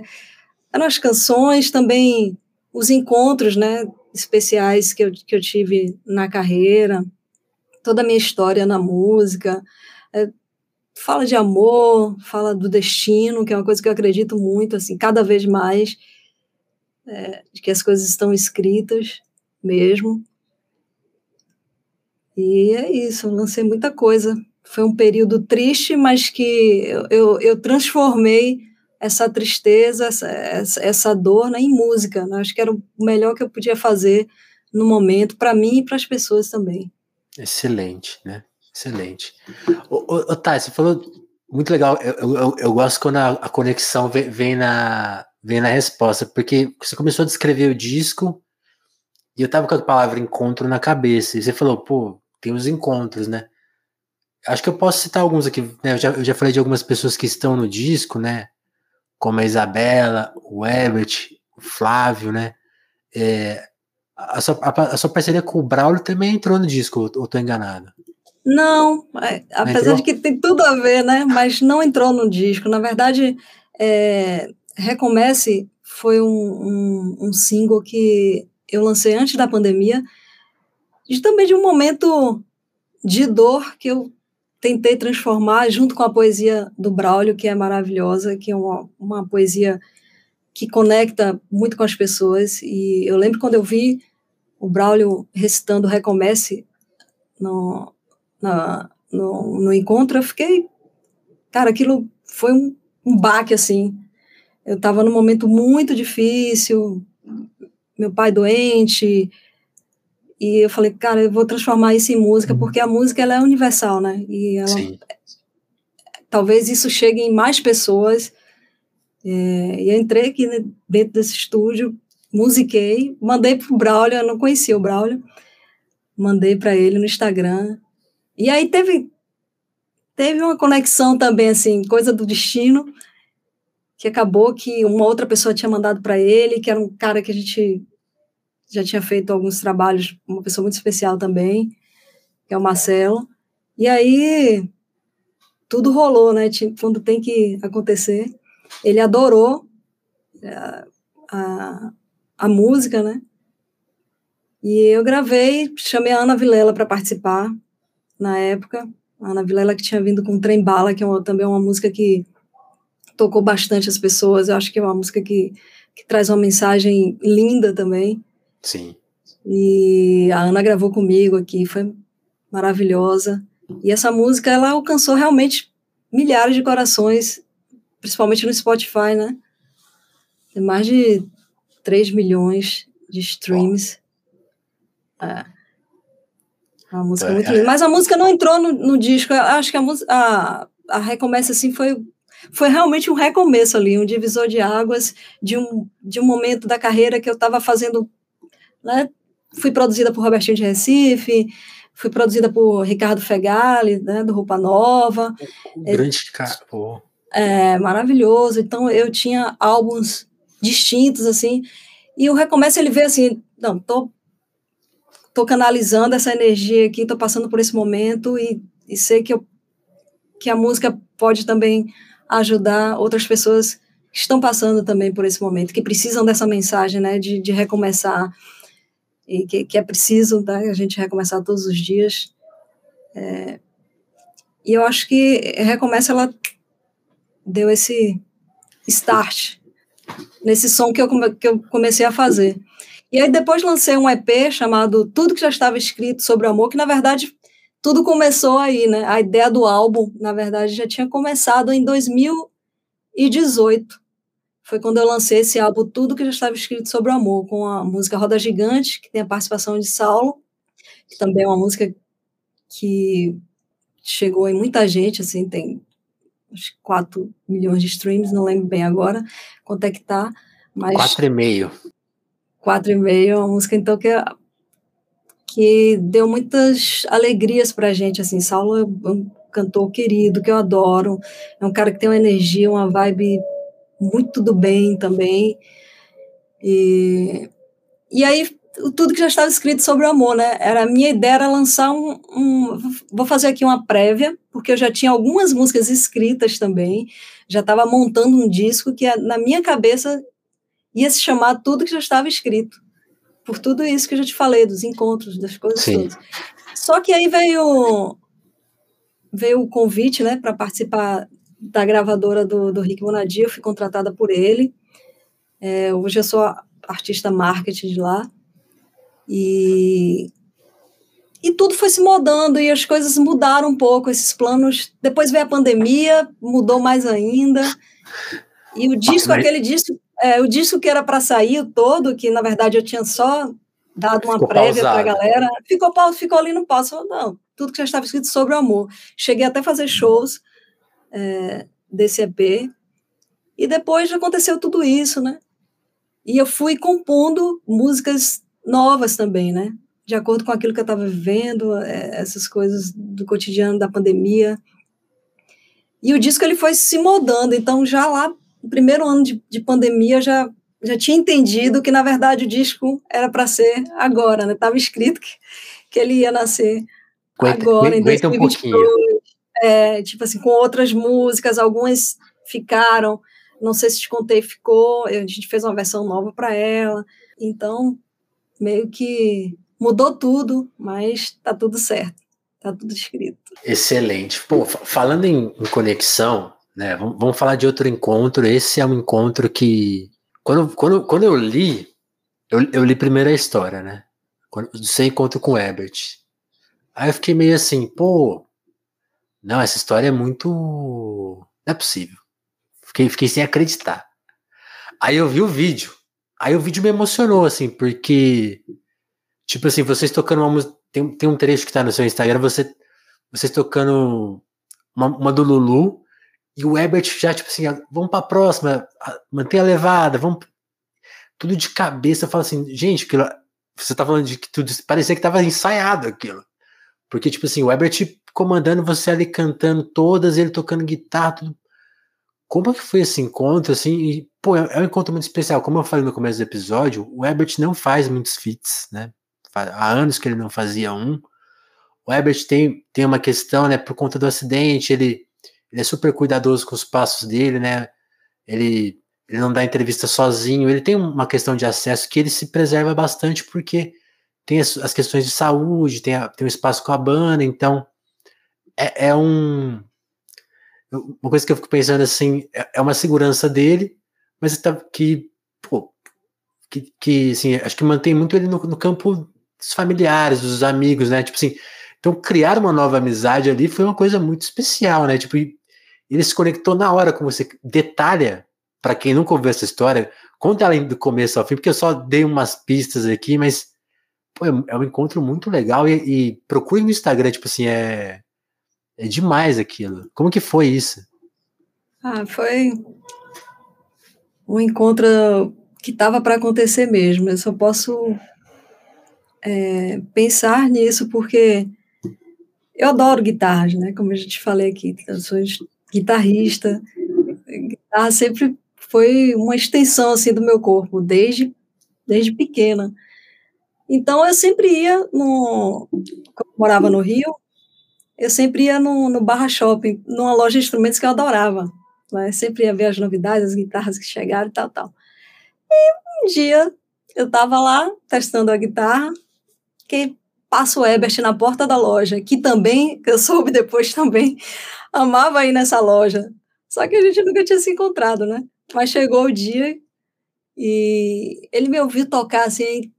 eram as canções, também os encontros, né, especiais que eu, que eu tive na carreira, toda a minha história na música, é, fala de amor, fala do destino, que é uma coisa que eu acredito muito, assim, cada vez mais, é, de que as coisas estão escritas mesmo. E é isso, eu lancei muita coisa. Foi um período triste, mas que eu, eu, eu transformei essa tristeza, essa, essa, dor né, em música. Né? Acho que era o melhor que eu podia fazer no momento, para mim e para as pessoas também. Excelente, né? Excelente. Ô, ô, ô Thay, você falou muito legal. Eu, eu, eu gosto quando a, a, conexão vem, vem, na, vem na resposta, porque você começou a descrever o disco e eu tava com a palavra encontro na cabeça. E você falou, pô, tem os encontros, né? Acho que eu posso citar alguns aqui. Né? Eu, já, eu já falei de algumas pessoas que estão no disco, né? Como a Isabela, o Herbert, o Flávio, né? É, a, sua, a, a, sua parceria com o Braulio também entrou no disco, ou, ou tô enganado? Não, é, apesar de que tem tudo a ver, né? Mas não entrou no disco. Na verdade, é, Recomece foi um, um, um, single que eu lancei antes da pandemia, e também de um momento de dor que eu tentei transformar junto com a poesia do Braulio, que é maravilhosa, que é uma, uma poesia que conecta muito com as pessoas. E eu lembro quando eu vi o Braulio recitando Recomece no, na, no, no encontro, eu fiquei. Cara, aquilo foi um, um baque, assim. Eu estava num momento muito difícil, meu pai doente, e eu falei, cara, eu vou transformar isso em música, uhum. porque a música ela é universal, né? E ela, Sim. talvez isso chegue em mais pessoas. É, e eu entrei aqui dentro desse estúdio, musiquei, mandei para o Braulio, eu não conhecia o Braulio, mandei para ele no Instagram, e aí teve, teve uma conexão também, assim, coisa do destino, que acabou que uma outra pessoa tinha mandado para ele, que era um cara que a gente já tinha feito alguns trabalhos, uma pessoa muito especial também, que é o Marcelo. E aí tudo rolou, né? Quando tem que acontecer. Ele adorou a, é, a, a música, né? E eu gravei, chamei a Ana Vilela para participar na época. A Ana Vilela que tinha vindo com Trem Bala, que é uma, também uma música que tocou bastante as pessoas. Eu acho que é uma música que, que traz uma mensagem linda também. Sim. E a Ana gravou comigo aqui, foi maravilhosa. E essa música, ela alcançou realmente milhares de corações, principalmente no Spotify, né? Tem mais de 3 milhões de streams. É. A música é muito é. linda. Mas a música não entrou no, no disco. Eu acho que a, a, a Recomeça, assim, foi, foi realmente um recomeço ali, um divisor de águas de um, de um momento da carreira que eu estava fazendo. Né? Fui produzida por Robertinho de Recife, fui produzida por Ricardo Fegali, né, do Roupa Nova. Um grande cara, pô. É, maravilhoso. Então, eu tinha álbuns distintos, assim, e o Recomeço, ele veio assim, não, tô estou canalizando essa energia aqui, estou passando por esse momento e, e sei que, eu, que a música pode também ajudar outras pessoas que estão passando também por esse momento, que precisam dessa mensagem, né, de, de recomeçar, e que, que é preciso né, a gente recomeçar todos os dias. É, e eu acho que Recomeça, ela deu esse start nesse som que eu, que eu comecei a fazer. E aí depois lancei um EP chamado Tudo que já estava escrito sobre amor, que na verdade tudo começou aí, né? A ideia do álbum, na verdade, já tinha começado em 2018. Foi quando eu lancei esse álbum Tudo que já estava escrito sobre o amor, com a música Roda Gigante, que tem a participação de Saulo, que também é uma música que chegou em muita gente, assim, tem acho 4 milhões de streams, não lembro bem agora quanto é que tá, mas... 4,5 quatro e meio, uma música então que que deu muitas alegrias para a gente, assim, Saulo é um cantor querido, que eu adoro, é um cara que tem uma energia, uma vibe muito do bem também, e, e aí tudo que já estava escrito sobre o amor, né, era, a minha ideia era lançar um, um vou fazer aqui uma prévia, porque eu já tinha algumas músicas escritas também, já estava montando um disco que na minha cabeça ia se chamar tudo que já estava escrito. Por tudo isso que eu já te falei, dos encontros, das coisas Sim. todas. Só que aí veio veio o convite, né, para participar da gravadora do, do Rick Bonadio, eu fui contratada por ele. É, hoje eu sou artista marketing de lá. E, e tudo foi se mudando e as coisas mudaram um pouco, esses planos. Depois veio a pandemia, mudou mais ainda. E o disco, Mas... aquele disco, é, o disco que era para sair todo, que na verdade eu tinha só dado uma ficou prévia para a galera, ficou, ficou ali no passo. Não, tudo que já estava escrito sobre o amor. Cheguei até a fazer shows é, desse EP. E depois aconteceu tudo isso, né? E eu fui compondo músicas novas também, né? De acordo com aquilo que eu estava vivendo, é, essas coisas do cotidiano da pandemia. E o disco ele foi se moldando, então já lá, no primeiro ano de, de pandemia, já já tinha entendido que na verdade o disco era para ser agora, né? Tava escrito que, que ele ia nascer aguenta, agora, em 2022. Um é, tipo assim, com outras músicas, algumas ficaram, não sei se te contei, ficou, a gente fez uma versão nova para ela, então meio que mudou tudo, mas tá tudo certo, tá tudo escrito. Excelente. Pô, falando em, em conexão, né, vamos, vamos, falar de outro encontro, esse é um encontro que, quando, quando, quando eu li, eu, eu li primeiro a história, né, do seu encontro com o Herbert, aí eu fiquei meio assim, pô, não, essa história é muito. Não é possível. Fiquei, fiquei sem acreditar. Aí eu vi o vídeo. Aí o vídeo me emocionou, assim, porque. Tipo assim, vocês tocando uma música. Tem, tem um trecho que tá no seu Instagram, você, vocês tocando uma, uma do Lulu, e o Herbert já, tipo assim, vamos pra próxima, mantenha a levada, vamos. Tudo de cabeça, eu falo assim, gente, aquilo, você tá falando de que tudo. Parecia que tava ensaiado aquilo. Porque, tipo assim, o Herbert comandando você ali cantando todas, ele tocando guitarra, tudo. Como é que foi esse encontro, assim? E, pô, é, é um encontro muito especial. Como eu falei no começo do episódio, o Herbert não faz muitos feats, né? Há anos que ele não fazia um. O Herbert tem, tem uma questão, né? Por conta do acidente, ele, ele é super cuidadoso com os passos dele, né? Ele, ele não dá entrevista sozinho. Ele tem uma questão de acesso que ele se preserva bastante porque tem as, as questões de saúde, tem, a, tem um espaço com a banda, então é, é, um. Uma coisa que eu fico pensando assim, é, é uma segurança dele, mas tá, que, pô, que, que assim, acho que mantém muito ele no, no campo dos familiares, dos amigos, né? Tipo assim, então criar uma nova amizade ali foi uma coisa muito especial, né? Tipo, ele se conectou na hora com você. Detalha, para quem nunca ouviu essa história, conta ela do começo ao fim, porque eu só dei umas pistas aqui, mas pô, é, é um encontro muito legal e, e procure no Instagram, tipo assim, é é demais aquilo. Como que foi isso? Ah, foi um encontro que estava para acontecer mesmo. Eu só posso é, pensar nisso porque eu adoro guitarras, né? Como eu já te falei aqui, eu sou guitarrista. Guitarra sempre foi uma extensão assim do meu corpo desde desde pequena. Então eu sempre ia no quando eu morava no Rio, eu sempre ia no, no Barra Shopping, numa loja de instrumentos que eu adorava. Né? Sempre ia ver as novidades, as guitarras que chegaram e tal, tal. E um dia eu estava lá testando a guitarra, que passa o Ebert na porta da loja, que também, que eu soube depois também, [LAUGHS] amava ir nessa loja. Só que a gente nunca tinha se encontrado, né? Mas chegou o dia e ele me ouviu tocar assim,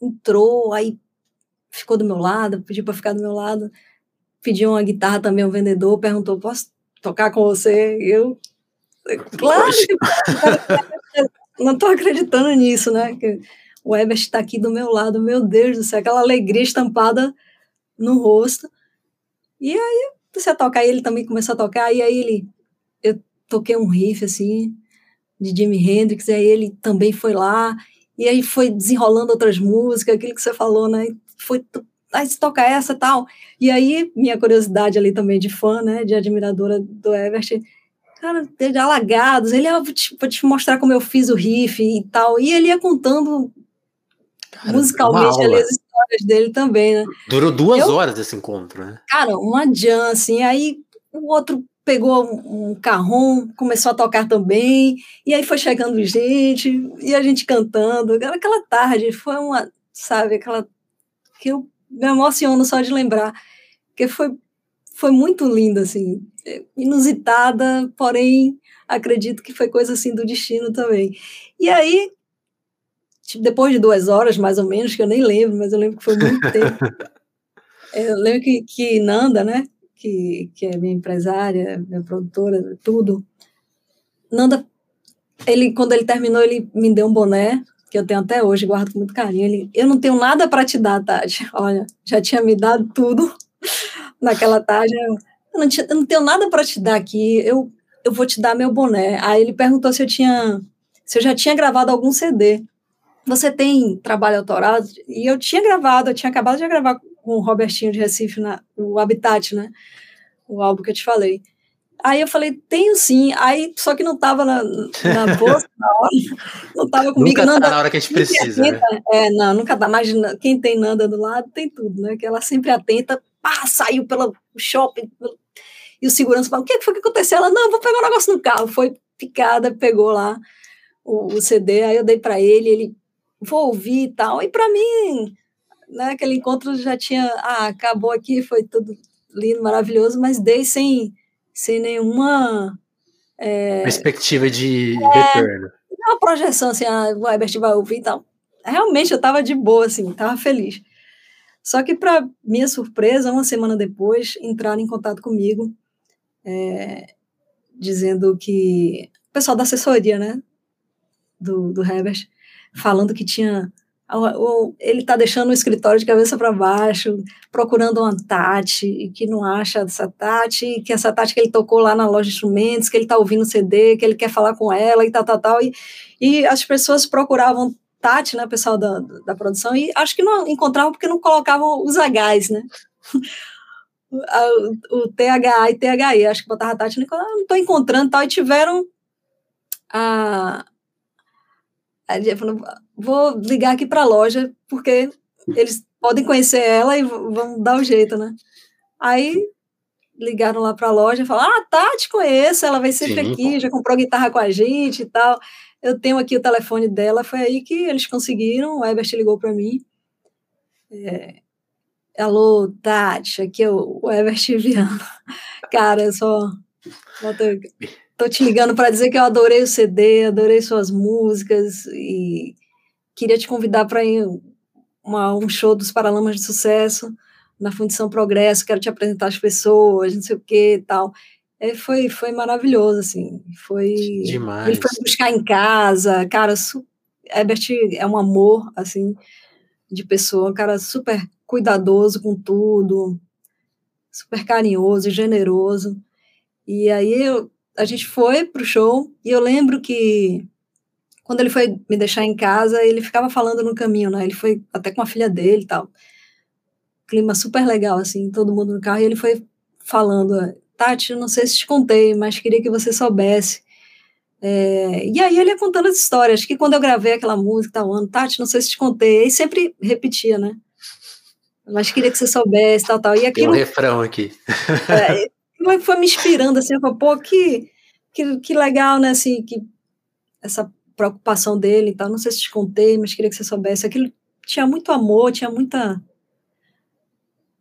entrou, aí ficou do meu lado, pediu para ficar do meu lado pediu uma guitarra também ao vendedor, perguntou, posso tocar com você? Eu, claro [LAUGHS] não estou acreditando nisso, né? Que o Ebert está aqui do meu lado, meu Deus do céu, aquela alegria estampada no rosto. E aí você a tocar, e ele também começou a tocar, e aí ele, eu toquei um riff, assim, de Jimi Hendrix, e aí ele também foi lá, e aí foi desenrolando outras músicas, aquilo que você falou, né? Foi aí se toca essa tal. E aí, minha curiosidade ali também de fã, né, de admiradora do Everett, cara, de alagados, ele, ah, vou te, vou te mostrar como eu fiz o riff e tal. E ele ia contando cara, musicalmente ali as histórias dele também, né? Durou duas eu, horas esse encontro, né? Cara, uma jam, assim, aí o outro pegou um, um carrom, começou a tocar também, e aí foi chegando gente, e a gente cantando. Aquela tarde foi uma, sabe, aquela que eu me emociono só de lembrar, que foi, foi muito linda, assim, inusitada, porém acredito que foi coisa assim do destino também. E aí, tipo, depois de duas horas, mais ou menos, que eu nem lembro, mas eu lembro que foi muito [LAUGHS] tempo. Eu lembro que, que Nanda, né, que, que é minha empresária, minha produtora, tudo. Nanda, ele, quando ele terminou, ele me deu um boné, que eu tenho até hoje, guardo com muito carinho. Ele, eu não tenho nada para te dar, Tati. [LAUGHS] Olha, já tinha me dado tudo [LAUGHS] naquela tarde. Eu, eu, não, tinha, eu não tenho nada para te dar aqui, eu, eu vou te dar meu boné. Aí ele perguntou se eu tinha, se eu já tinha gravado algum CD. Você tem trabalho autoral? E eu tinha gravado, eu tinha acabado de gravar com o Robertinho de Recife, na, o Habitat, né? O álbum que eu te falei. Aí eu falei, tenho sim. Aí, só que não estava na, na bolsa na hora, não estava comigo. Nunca Nanda, tá na hora que a gente precisa, né? É, não, nunca tá. Mas quem tem Nanda do lado tem tudo, né? Que ela sempre atenta, pá, saiu pelo shopping, e o segurança falou, o que foi que aconteceu? Ela, não, vou pegar um negócio no carro. Foi picada, pegou lá o, o CD, aí eu dei para ele, ele, vou ouvir e tal. E para mim, né, aquele encontro já tinha, ah, acabou aqui, foi tudo lindo, maravilhoso, mas dei sem, sem nenhuma é, perspectiva de é, retorno. Uma projeção assim, ah, o Herbert vai ouvir e tal. Realmente eu estava de boa, assim, estava feliz. Só que, para minha surpresa, uma semana depois, entraram em contato comigo, é, dizendo que. O pessoal da assessoria, né? Do, do Herbert, falando que tinha ele está deixando o escritório de cabeça para baixo, procurando uma Tati, e que não acha essa Tati, que essa Tati que ele tocou lá na loja de instrumentos, que ele está ouvindo CD, que ele quer falar com ela e tal, tal, tal. E, e as pessoas procuravam Tati, né, pessoal da, da produção, e acho que não encontravam porque não colocavam os Hs, né? [LAUGHS] o THA e THI, acho que botava Tati, não estou encontrando tal, e tiveram a. a vou ligar aqui para a loja, porque eles podem conhecer ela e vão dar o jeito, né? Aí ligaram lá para a loja e falaram: Ah, tá, te conheço, ela vai sempre Sim, aqui, já comprou guitarra com a gente e tal. Eu tenho aqui o telefone dela. Foi aí que eles conseguiram. O Ebert ligou para mim. É, Alô, Tati, aqui é o, o Ebert Viana. [LAUGHS] Cara, eu só. Tô, te ligando para dizer que eu adorei o CD, adorei suas músicas e queria te convidar para ir uma, um show dos Paralamas de Sucesso na Fundição Progresso, quero te apresentar as pessoas, não sei o que e tal. É, foi, foi maravilhoso, assim, foi... Demais. Ele foi buscar em casa, cara, su, Herbert é um amor, assim, de pessoa, um cara super cuidadoso com tudo, super carinhoso, generoso, e aí eu, a gente foi pro show, e eu lembro que quando ele foi me deixar em casa, ele ficava falando no caminho, né? Ele foi até com a filha dele e tal. Clima super legal, assim, todo mundo no carro. E ele foi falando: Tati, não sei se te contei, mas queria que você soubesse. É, e aí ele ia contando as histórias. que quando eu gravei aquela música, tal ano, Tati, não sei se te contei. E sempre repetia, né? Mas queria que você soubesse, tal, tal. E aquilo, Tem um refrão aqui. É, foi me inspirando, assim, eu falei, pô, que, que, que legal, né, assim, que essa preocupação dele e tal. Não sei se te contei, mas queria que você soubesse. Aquilo tinha muito amor, tinha muita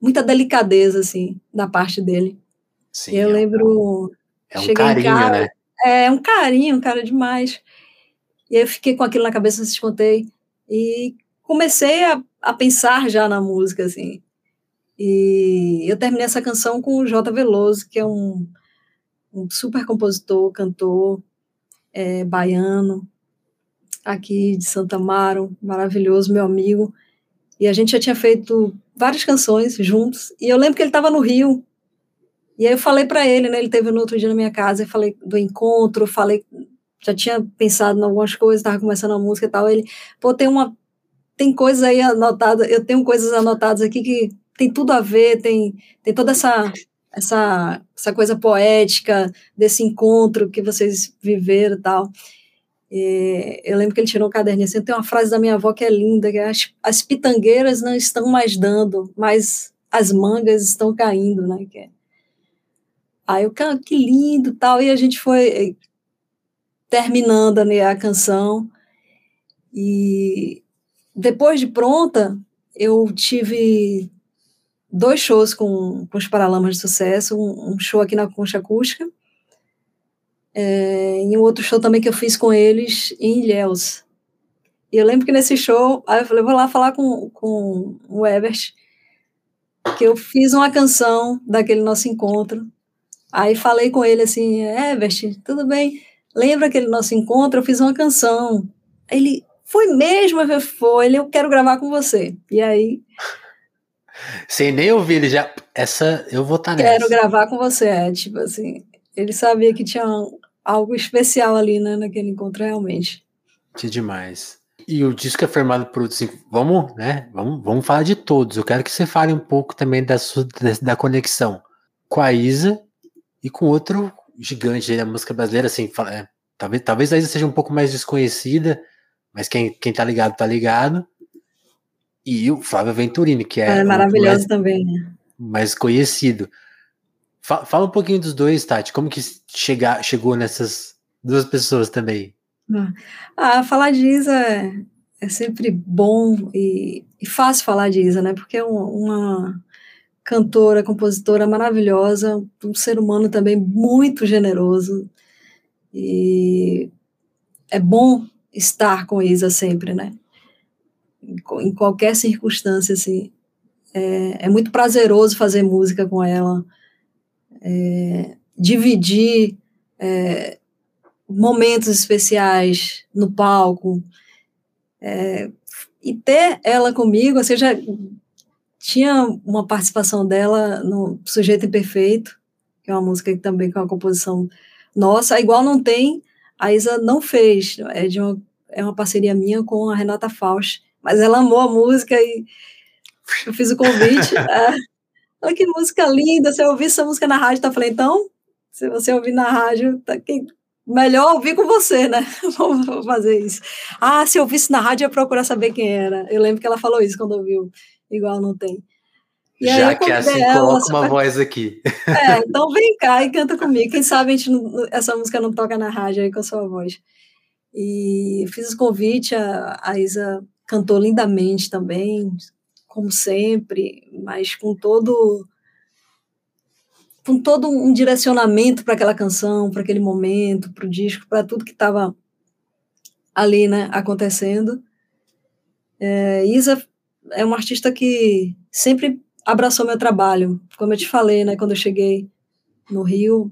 muita delicadeza assim da parte dele. Sim, eu é lembro. É um carinho, casa, né? É um carinho, um cara demais. E eu fiquei com aquilo na cabeça, não se te contei. E comecei a, a pensar já na música, assim. E eu terminei essa canção com o J. Veloso, que é um, um super compositor, cantor, é, baiano, aqui de Santa Amaro, maravilhoso, meu amigo. E a gente já tinha feito várias canções juntos. E eu lembro que ele estava no Rio. E aí eu falei para ele, né? Ele teve no outro dia na minha casa, eu falei do encontro, falei, já tinha pensado em algumas coisas, estava começando a música e tal. Ele, pô, tem uma tem coisas aí anotadas, eu tenho coisas anotadas aqui que tem tudo a ver, tem, tem toda essa, essa, essa coisa poética desse encontro que vocês viveram e tal. É, eu lembro que ele tirou um caderninho assim, tem uma frase da minha avó que é linda, que é, as, as pitangueiras não estão mais dando, mas as mangas estão caindo, né? Que é, Aí eu, que lindo tal, e a gente foi eh, terminando né, a canção, e depois de pronta, eu tive dois shows com, com os Paralamas de Sucesso, um, um show aqui na Concha Acústica, é, e um outro show também que eu fiz com eles em Ilhéus. E eu lembro que nesse show, aí eu falei, vou lá falar com, com o Ebert, que eu fiz uma canção daquele nosso encontro. Aí falei com ele assim, Ebert, tudo bem? Lembra aquele nosso encontro? Eu fiz uma canção. Aí ele, foi mesmo? Eu foi, ele, eu quero gravar com você. E aí... Sem nem ouvir, ele já, essa, eu vou estar tá nessa. Quero gravar com você, é, tipo assim, ele sabia que tinha algo especial ali, né, naquele encontro, realmente. Que demais. E o disco é formado por cinco. Vamos, né? Vamos, vamos falar de todos. Eu quero que você fale um pouco também da, sua, da conexão com a Isa e com outro gigante da música brasileira. Assim, é, talvez, talvez a Isa seja um pouco mais desconhecida, mas quem, quem tá ligado, tá ligado. E o Flávio Venturini, que é. É maravilhoso mais, também, né? Mais conhecido. Fala, fala um pouquinho dos dois, Tati. Como que chega, chegou nessas duas pessoas também? Ah, falar de Isa é, é sempre bom e, e, fácil falar de Isa, né? Porque é uma cantora, compositora maravilhosa, um ser humano também muito generoso. E é bom estar com Isa sempre, né? Em qualquer circunstância, assim. É, é muito prazeroso fazer música com ela, é, dividir é, momentos especiais no palco, é, e ter ela comigo, ou seja, tinha uma participação dela no Sujeito Imperfeito, que é uma música que também com uma composição nossa, igual não tem, a Isa não fez, é, de uma, é uma parceria minha com a Renata Faust, mas ela amou a música e eu fiz o convite. é, [LAUGHS] olha que música linda, se eu ouvir essa música na rádio, tá? falei, então, se você ouvir na rádio, tá, quem, melhor ouvir com você, né? [LAUGHS] Vou fazer isso. Ah, se eu ouvisse na rádio, eu ia procurar saber quem era. Eu lembro que ela falou isso quando ouviu. Igual não tem. E Já que é assim, ela, coloca uma voz aqui. É, [LAUGHS] então vem cá e canta comigo. Quem sabe a gente não, essa música não toca na rádio aí com a sua voz. E fiz o convite, a, a Isa cantou lindamente também, como sempre, mas com todo com todo um direcionamento para aquela canção, para aquele momento, para o disco, para tudo que estava ali, né, acontecendo. É, Isa é uma artista que sempre abraçou meu trabalho, como eu te falei, né, quando eu cheguei no Rio,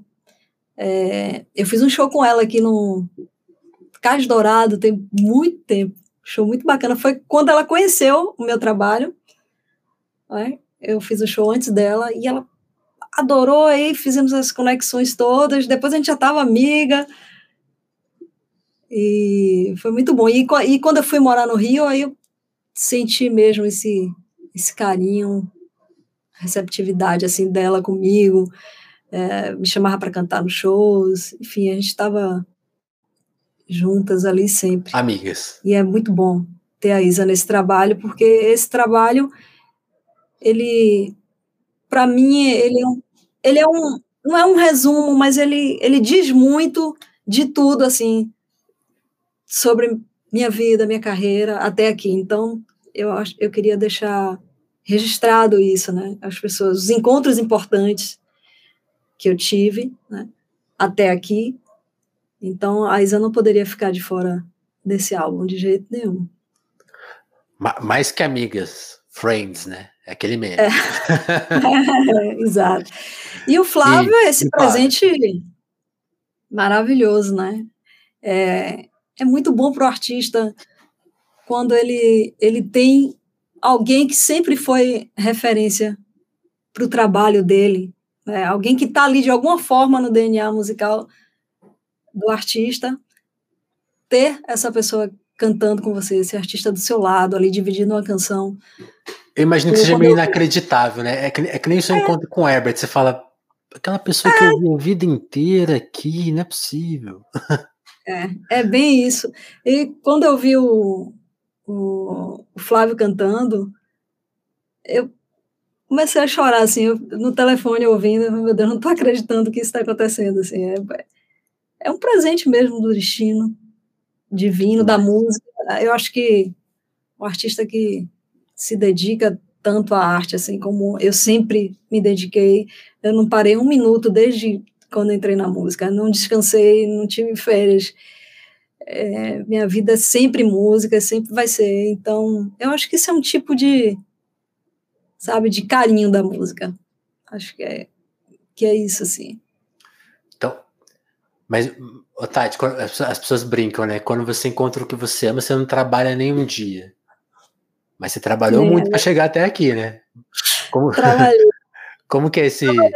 é, eu fiz um show com ela aqui no Cais Dourado, tem muito tempo, show muito bacana, foi quando ela conheceu o meu trabalho, né, eu fiz o show antes dela, e ela adorou, aí fizemos as conexões todas, depois a gente já estava amiga, e foi muito bom. E, e, quando eu fui morar no Rio, aí eu senti mesmo esse, esse carinho, receptividade assim dela comigo, é, me chamava para cantar nos shows, enfim, a gente estava juntas ali sempre. Amigas. E é muito bom ter a Isa nesse trabalho, porque esse trabalho, ele, para mim, ele é um, ele é um, não é um resumo, mas ele, ele diz muito de tudo, assim, sobre minha vida, minha carreira até aqui. Então, eu, eu queria deixar registrado isso, né? As pessoas, os encontros importantes que eu tive, né? Até aqui. Então, a Isa não poderia ficar de fora desse álbum de jeito nenhum. Mais que amigas, friends, né? É aquele mesmo. É. é, [LAUGHS] [LAUGHS] exato. E o Flávio e, é esse presente maravilhoso, né? É, é muito bom para o artista quando ele, ele tem alguém que sempre foi referência para o trabalho dele, né? alguém que está ali de alguma forma no DNA musical do artista, ter essa pessoa cantando com você, esse artista do seu lado, ali dividindo uma canção, eu imagino que seja meio inacreditável, né? É que, é que nem o seu é. encontro com o Herbert, você fala, aquela pessoa é. que eu vi a vida inteira aqui, não é possível. [LAUGHS] É, é bem isso. E quando eu vi o, o, o Flávio cantando, eu comecei a chorar, assim, eu, no telefone ouvindo, meu Deus, não tô acreditando que isso está acontecendo, assim, é, é um presente mesmo do destino divino, da música, eu acho que o artista que se dedica tanto à arte, assim, como eu sempre me dediquei, eu não parei um minuto desde quando entrei na música, não descansei, não tive férias, é, minha vida é sempre música, sempre vai ser. Então, eu acho que isso é um tipo de, sabe, de carinho da música. Acho que é, que é isso, assim. Mas, Tati, as pessoas brincam, né? Quando você encontra o que você ama, você não trabalha nem um dia. Mas você trabalhou é, muito para chegar até aqui, né? Como, [LAUGHS] Trabalhei. como que é esse. Mas,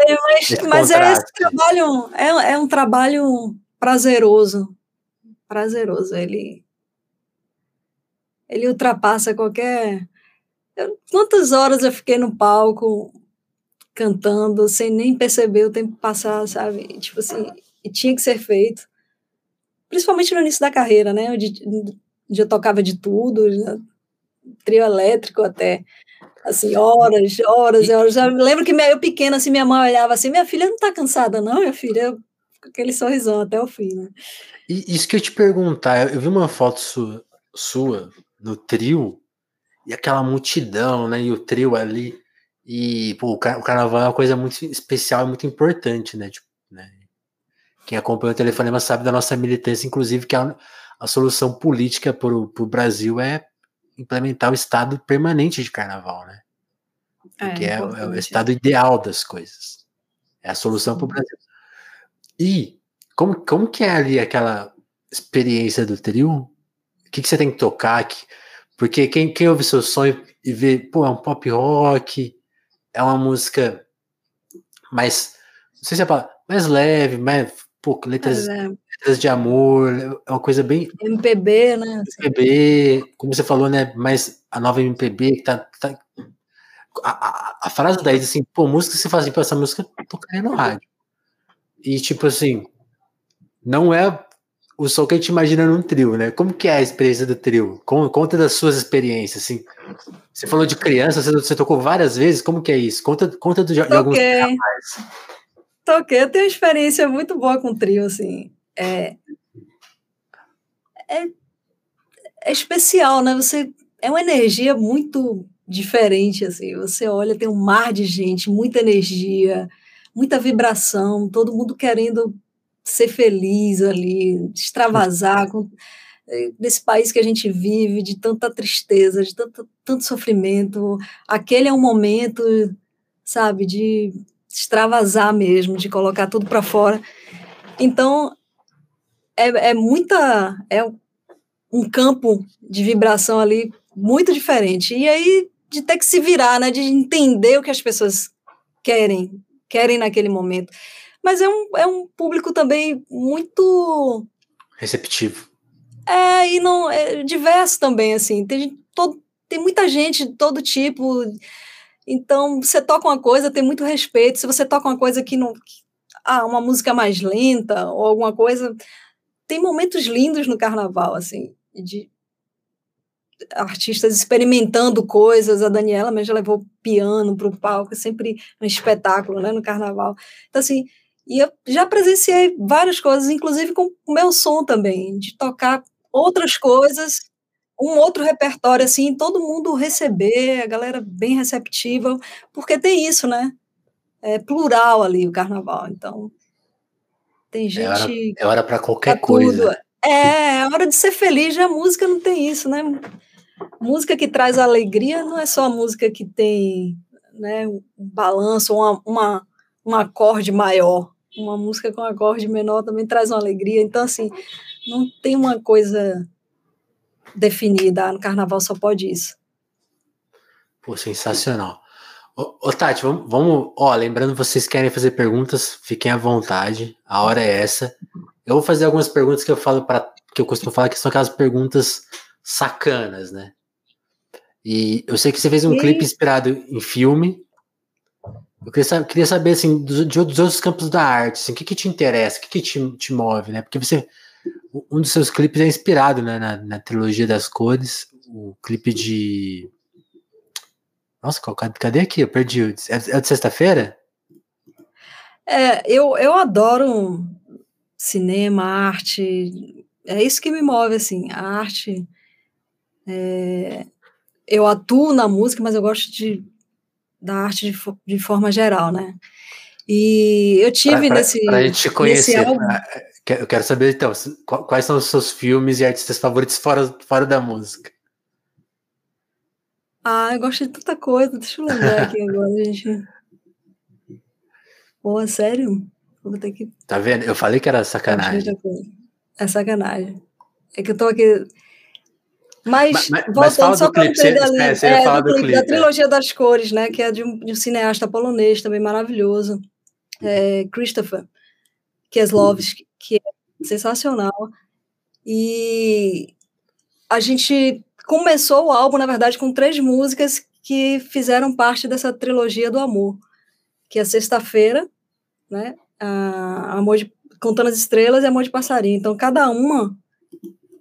esse mas é esse trabalho, é, é um trabalho prazeroso, prazeroso. Ele, ele ultrapassa qualquer. Eu, quantas horas eu fiquei no palco cantando sem nem perceber o tempo passar, sabe? Tipo assim, e tinha que ser feito. Principalmente no início da carreira, né? Onde, onde eu tocava de tudo, né? trio elétrico até. Assim, horas, horas, horas. Eu lembro que eu pequena, assim, minha mãe olhava assim, minha filha não tá cansada, não, minha filha? Com aquele sorrisão até o fim, né? Isso que eu te perguntar, eu vi uma foto sua, sua no trio, e aquela multidão, né? E o trio ali. E pô, o carnaval é uma coisa muito especial muito importante, né? Tipo? Quem acompanha o telefonema sabe da nossa militância, inclusive, que a, a solução política para o Brasil é implementar o estado permanente de carnaval, né? Que é, é, é, o estado ideal das coisas. É a solução para o Brasil. E como, como que é ali aquela experiência do trio? O que, que você tem que tocar? aqui? porque quem, quem ouve seu sonho e vê, pô, é um pop rock, é uma música mais, não sei se é palavra, mais leve, mais, pô, letras, é. letras de amor, é uma coisa bem... MPB, né? MPB, como você falou, né, mais a nova MPB, que tá... tá a, a, a, frase daí, assim, pô, música você faz assim, pô, essa música tocaria no rádio. E, tipo assim, não é o som que a gente imagina num trio, né? Como que é a experiência do trio? Conta das suas experiências, assim. Você falou de criança, você, você tocou várias vezes, como que é isso? Conta, conta do, de alguns rapazes. Toquei, eu tenho uma experiência muito boa com trio, assim. É, é, é especial, né? Você é uma energia muito diferente, assim. Você olha, tem um mar de gente, muita energia, muita vibração, todo mundo querendo ser feliz ali, extravasar com, nesse país que a gente vive, de tanta tristeza, de tanto, tanto sofrimento. Aquele é um momento, sabe, de extravasar mesmo, de colocar tudo para fora. Então, é, é muita. É um campo de vibração ali muito diferente. E aí, de ter que se virar, né, de entender o que as pessoas querem, querem naquele momento mas é um, é um público também muito receptivo. É, e não é diverso também, assim. Tem, todo, tem muita gente de todo tipo. Então, você toca uma coisa, tem muito respeito. Se você toca uma coisa que não. Ah, uma música mais lenta ou alguma coisa. Tem momentos lindos no carnaval, assim, de artistas experimentando coisas. A Daniela mesmo levou piano para o palco, é sempre um espetáculo, né, no carnaval. Então, assim, e eu já presenciei várias coisas, inclusive com o meu som também, de tocar outras coisas, um outro repertório, assim, todo mundo receber, a galera bem receptiva, porque tem isso, né? É plural ali o carnaval, então tem gente. É hora, é para qualquer coisa. É, é hora de ser feliz, a música não tem isso, né? Música que traz alegria não é só a música que tem né, um balanço, uma, uma, um acorde maior uma música com acorde menor também traz uma alegria. Então, assim, não tem uma coisa definida. Ah, no carnaval só pode isso. Pô, sensacional. Ô, ô Tati, vamos, vamos. Ó, lembrando, vocês querem fazer perguntas, fiquem à vontade. A hora é essa. Eu vou fazer algumas perguntas que eu falo para que eu costumo falar que são aquelas perguntas sacanas, né? E eu sei que você fez um e... clipe inspirado em filme, eu queria saber, queria saber assim, dos, de, dos outros campos da arte, assim, o que, que te interessa, o que, que te, te move, né? Porque você. Um dos seus clipes é inspirado né, na, na trilogia das cores, o clipe de. Nossa, cadê aqui? Eu perdi. É, é de sexta-feira? É, eu, eu adoro cinema, arte. É isso que me move, assim. A arte. É, eu atuo na música, mas eu gosto de, da arte de, de forma geral, né? E eu tive pra, nesse. Para a gente te conhecer, eu quero saber, então, quais são os seus filmes e artistas favoritos fora, fora da música? Ah, eu gosto de tanta coisa. Deixa eu lembrar [LAUGHS] aqui agora, gente. Pô, sério? Vou ter que. Tá vendo? Eu falei que era sacanagem. É sacanagem. É que eu tô aqui. Mas, mas, mas fala do clipe, você, ali, é, você é, do, do clipe, da é. trilogia é. das cores, né? Que é de um, de um cineasta polonês também maravilhoso, é, Christopher Kieslowski, que é sensacional. E a gente começou o álbum, na verdade, com três músicas que fizeram parte dessa trilogia do amor, que é Sexta-feira, né? Amor de, Contando as Estrelas e Amor de Passarinho. Então, cada uma,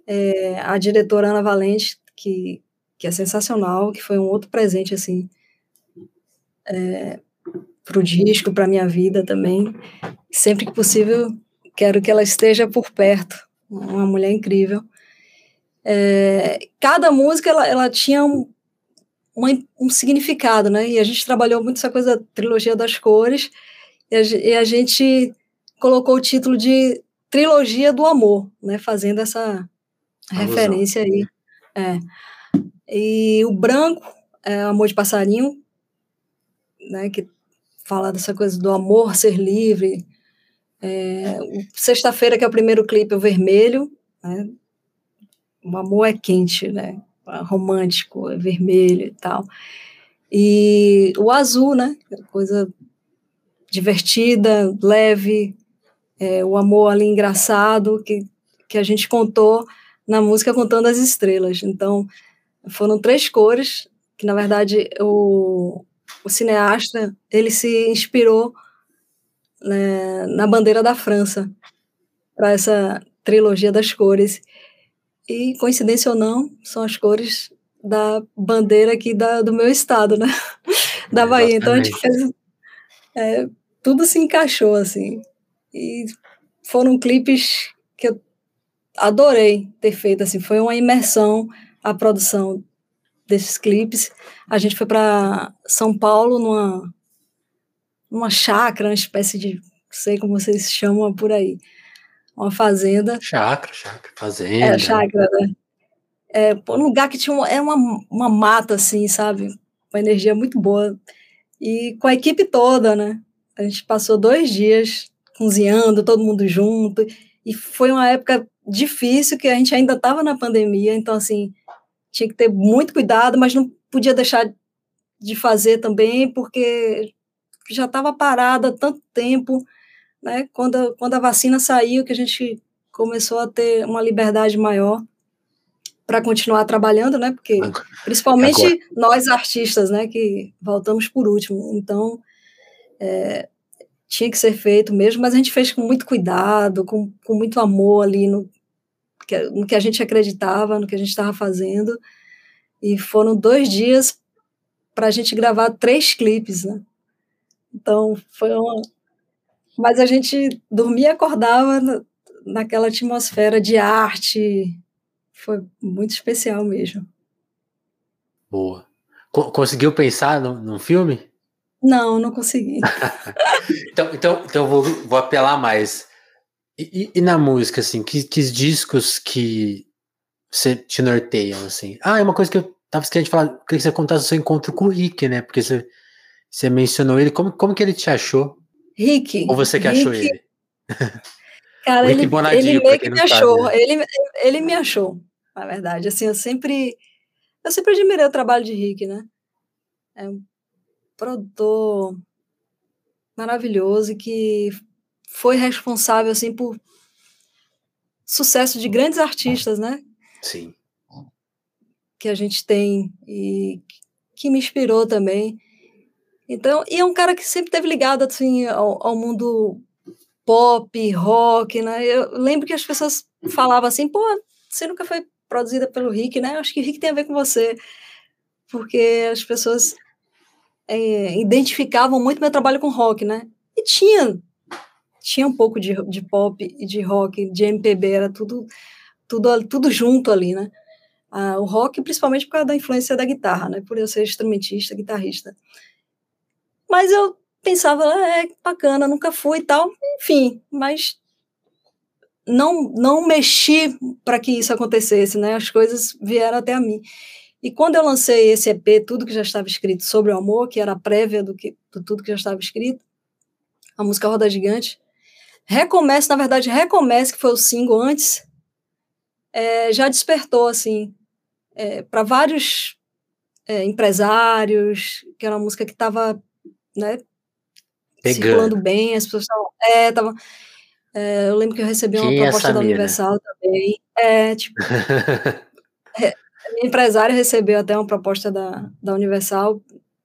é, a diretora Ana Valente, que, que é sensacional, que foi um outro presente, assim, é, para o disco, para minha vida também. Sempre que possível, quero que ela esteja por perto. Uma mulher incrível. É, cada música ela, ela tinha um, uma, um significado, né? E a gente trabalhou muito essa coisa da trilogia das cores, e a, e a gente colocou o título de Trilogia do Amor, né? Fazendo essa referência aí. É. E o branco é Amor de Passarinho, né? Que fala dessa coisa do amor ser livre. É, Sexta-feira, que é o primeiro clipe, o vermelho, né? o amor é quente, né? É romântico, é vermelho e tal. E o azul, né? Coisa divertida, leve, é, o amor ali engraçado que, que a gente contou na música Contando as Estrelas. Então, foram três cores que, na verdade, o, o cineasta, ele se inspirou né, na bandeira da França para essa trilogia das cores. E, coincidência ou não, são as cores da bandeira aqui da, do meu estado, né? [LAUGHS] da Bahia. Então a gente fez. É, tudo se encaixou, assim. E foram clipes que eu adorei ter feito, assim. Foi uma imersão a produção desses clipes. A gente foi para São Paulo numa, numa chácara, uma espécie de. Não sei como vocês chamam por aí uma fazenda. Chácara, chácara, fazenda. É, chácara, né? É, um lugar que tinha uma, é uma, uma mata, assim, sabe? Uma energia muito boa. E com a equipe toda, né? A gente passou dois dias cozinhando, todo mundo junto. E foi uma época difícil, que a gente ainda estava na pandemia, então, assim, tinha que ter muito cuidado, mas não podia deixar de fazer também, porque já estava parada há tanto tempo né, quando, quando a vacina saiu, que a gente começou a ter uma liberdade maior para continuar trabalhando, né? Porque principalmente Agora. nós artistas, né, que voltamos por último. Então, é, tinha que ser feito mesmo, mas a gente fez com muito cuidado, com, com muito amor ali no que, no que a gente acreditava, no que a gente estava fazendo. E foram dois dias para a gente gravar três clipes, né? Então, foi uma, mas a gente dormia e acordava naquela atmosfera de arte. Foi muito especial mesmo. Boa. Conseguiu pensar no, no filme? Não, não consegui. [LAUGHS] então, então, então vou, vou apelar mais. E, e, na música, assim, que, que discos que você te norteiam, assim? Ah, é uma coisa que eu tava esquecendo de falar, queria que você contasse o seu encontro com o Rick, né? Porque você, você mencionou ele, como, como que ele te achou? Rick. Ou você que Rick, achou ele? [LAUGHS] Cara, ele, ele meio que me achou. Ele, ele me achou, na verdade. Assim, eu sempre. Eu sempre admirei o trabalho de Rick, né? É um produtor maravilhoso que foi responsável, assim, por sucesso de grandes artistas, né? Sim. Que a gente tem e que me inspirou também. Então, e é um cara que sempre teve ligado assim ao, ao mundo pop, rock, né? Eu lembro que as pessoas falavam assim, pô, você nunca foi produzida pelo Rick, né? Acho que o Rick tem a ver com você, porque as pessoas é, identificavam muito meu trabalho com rock, né? E tinha, tinha um pouco de, de pop e de rock, de MPB, era tudo, tudo, tudo junto ali, né? Ah, o rock, principalmente por causa da influência da guitarra, né? Por eu ser instrumentista, guitarrista. Mas eu pensava, ah, é bacana, nunca fui e tal, enfim, mas não não mexi para que isso acontecesse, né? As coisas vieram até a mim. E quando eu lancei esse EP, tudo que já estava escrito sobre o amor, que era a prévia do que do tudo que já estava escrito, a música Roda Gigante, Recomeço, na verdade, Recomeço, que foi o single antes, é, já despertou, assim, é, para vários é, empresários, que era uma música que estava, né, circulando bem, as pessoas estavam, é, tava, é, eu lembro que eu recebi uma Quem é proposta da Universal também, é, tipo, [LAUGHS] minha empresária recebeu até uma proposta da, da Universal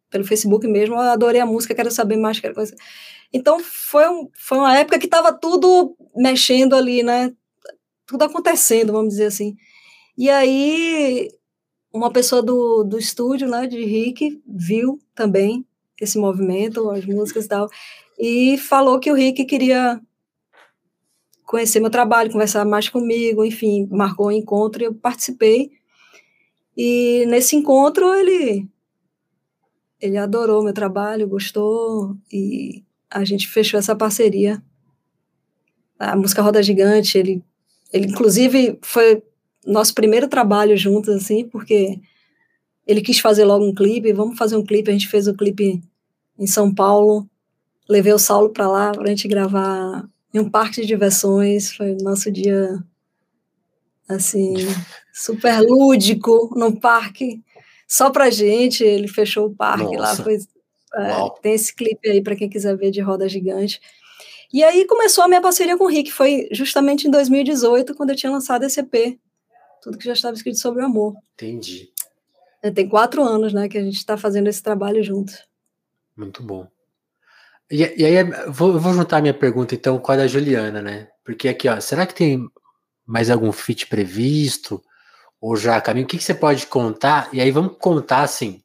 pelo Facebook mesmo, eu adorei a música, quero saber mais, quero. Então, foi, um, foi uma época que estava tudo mexendo ali, né? Tudo acontecendo, vamos dizer assim. E aí, uma pessoa do, do estúdio, né, de Rick, viu também esse movimento, as músicas e tal, e falou que o Rick queria conhecer meu trabalho, conversar mais comigo, enfim, marcou um encontro e eu participei. E nesse encontro ele ele adorou meu trabalho, gostou e a gente fechou essa parceria. A música Roda Gigante, ele ele inclusive foi nosso primeiro trabalho juntos assim, porque ele quis fazer logo um clipe, vamos fazer um clipe, a gente fez o clipe em São Paulo, levei o Saulo para lá para a gente gravar em um parque de diversões, foi o nosso dia assim, super lúdico no parque, só pra gente, ele fechou o parque Nossa. lá, foi, é, tem esse clipe aí para quem quiser ver de Roda Gigante. E aí começou a minha parceria com o Rick, foi justamente em 2018, quando eu tinha lançado esse EP, tudo que já estava escrito sobre o amor. Entendi. É, tem quatro anos, né, que a gente está fazendo esse trabalho junto. Muito bom. E, e aí, vou, vou juntar minha pergunta então com a da Juliana, né? Porque aqui, ó, será que tem mais algum fit previsto? Ou já caminho? O que, que você pode contar? E aí vamos contar assim.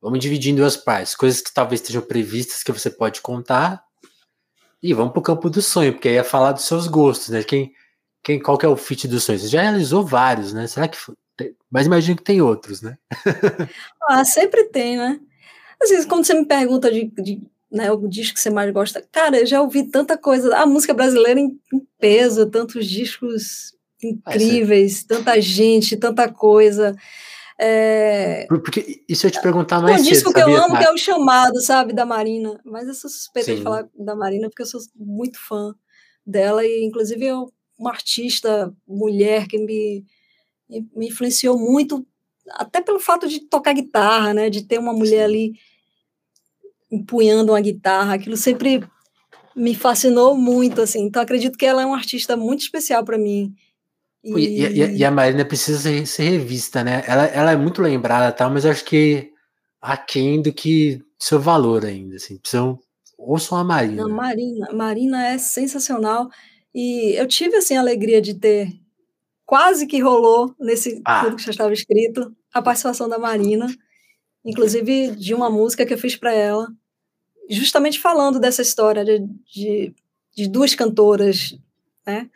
Vamos dividir em duas partes. Coisas que talvez estejam previstas que você pode contar. E vamos para o campo do sonho, porque aí é falar dos seus gostos, né? Quem, quem, qual que é o fit dos sonhos? Você já realizou vários, né? Será que. Mas imagino que tem outros, né? ah, sempre tem, né? Às vezes, quando você me pergunta de, de né, o disco que você mais gosta. Cara, eu já ouvi tanta coisa, a música brasileira em, em peso, tantos discos incríveis, tanta gente, tanta coisa. É... Porque isso eu te perguntar mais um cedo, disco que eu amo que é o Chamado, sabe, da Marina. Mas eu sou suspeita Sim. de falar da Marina porque eu sou muito fã dela e inclusive é uma artista mulher que me, me influenciou muito até pelo fato de tocar guitarra, né, de ter uma mulher ali empunhando uma guitarra, aquilo sempre me fascinou muito, assim. Então, acredito que ela é uma artista muito especial para mim. E... E, e, a Marina precisa ser, ser, revista, né? Ela, ela é muito lembrada, tal, mas acho que aquém do que seu valor ainda, assim. Precisam, ouçam a Marina. Não, Marina, Marina é sensacional. E eu tive, assim, a alegria de ter, quase que rolou nesse ah. tudo que já estava escrito, a participação da Marina, inclusive de uma música que eu fiz para ela, justamente falando dessa história de, de, de duas cantoras, né?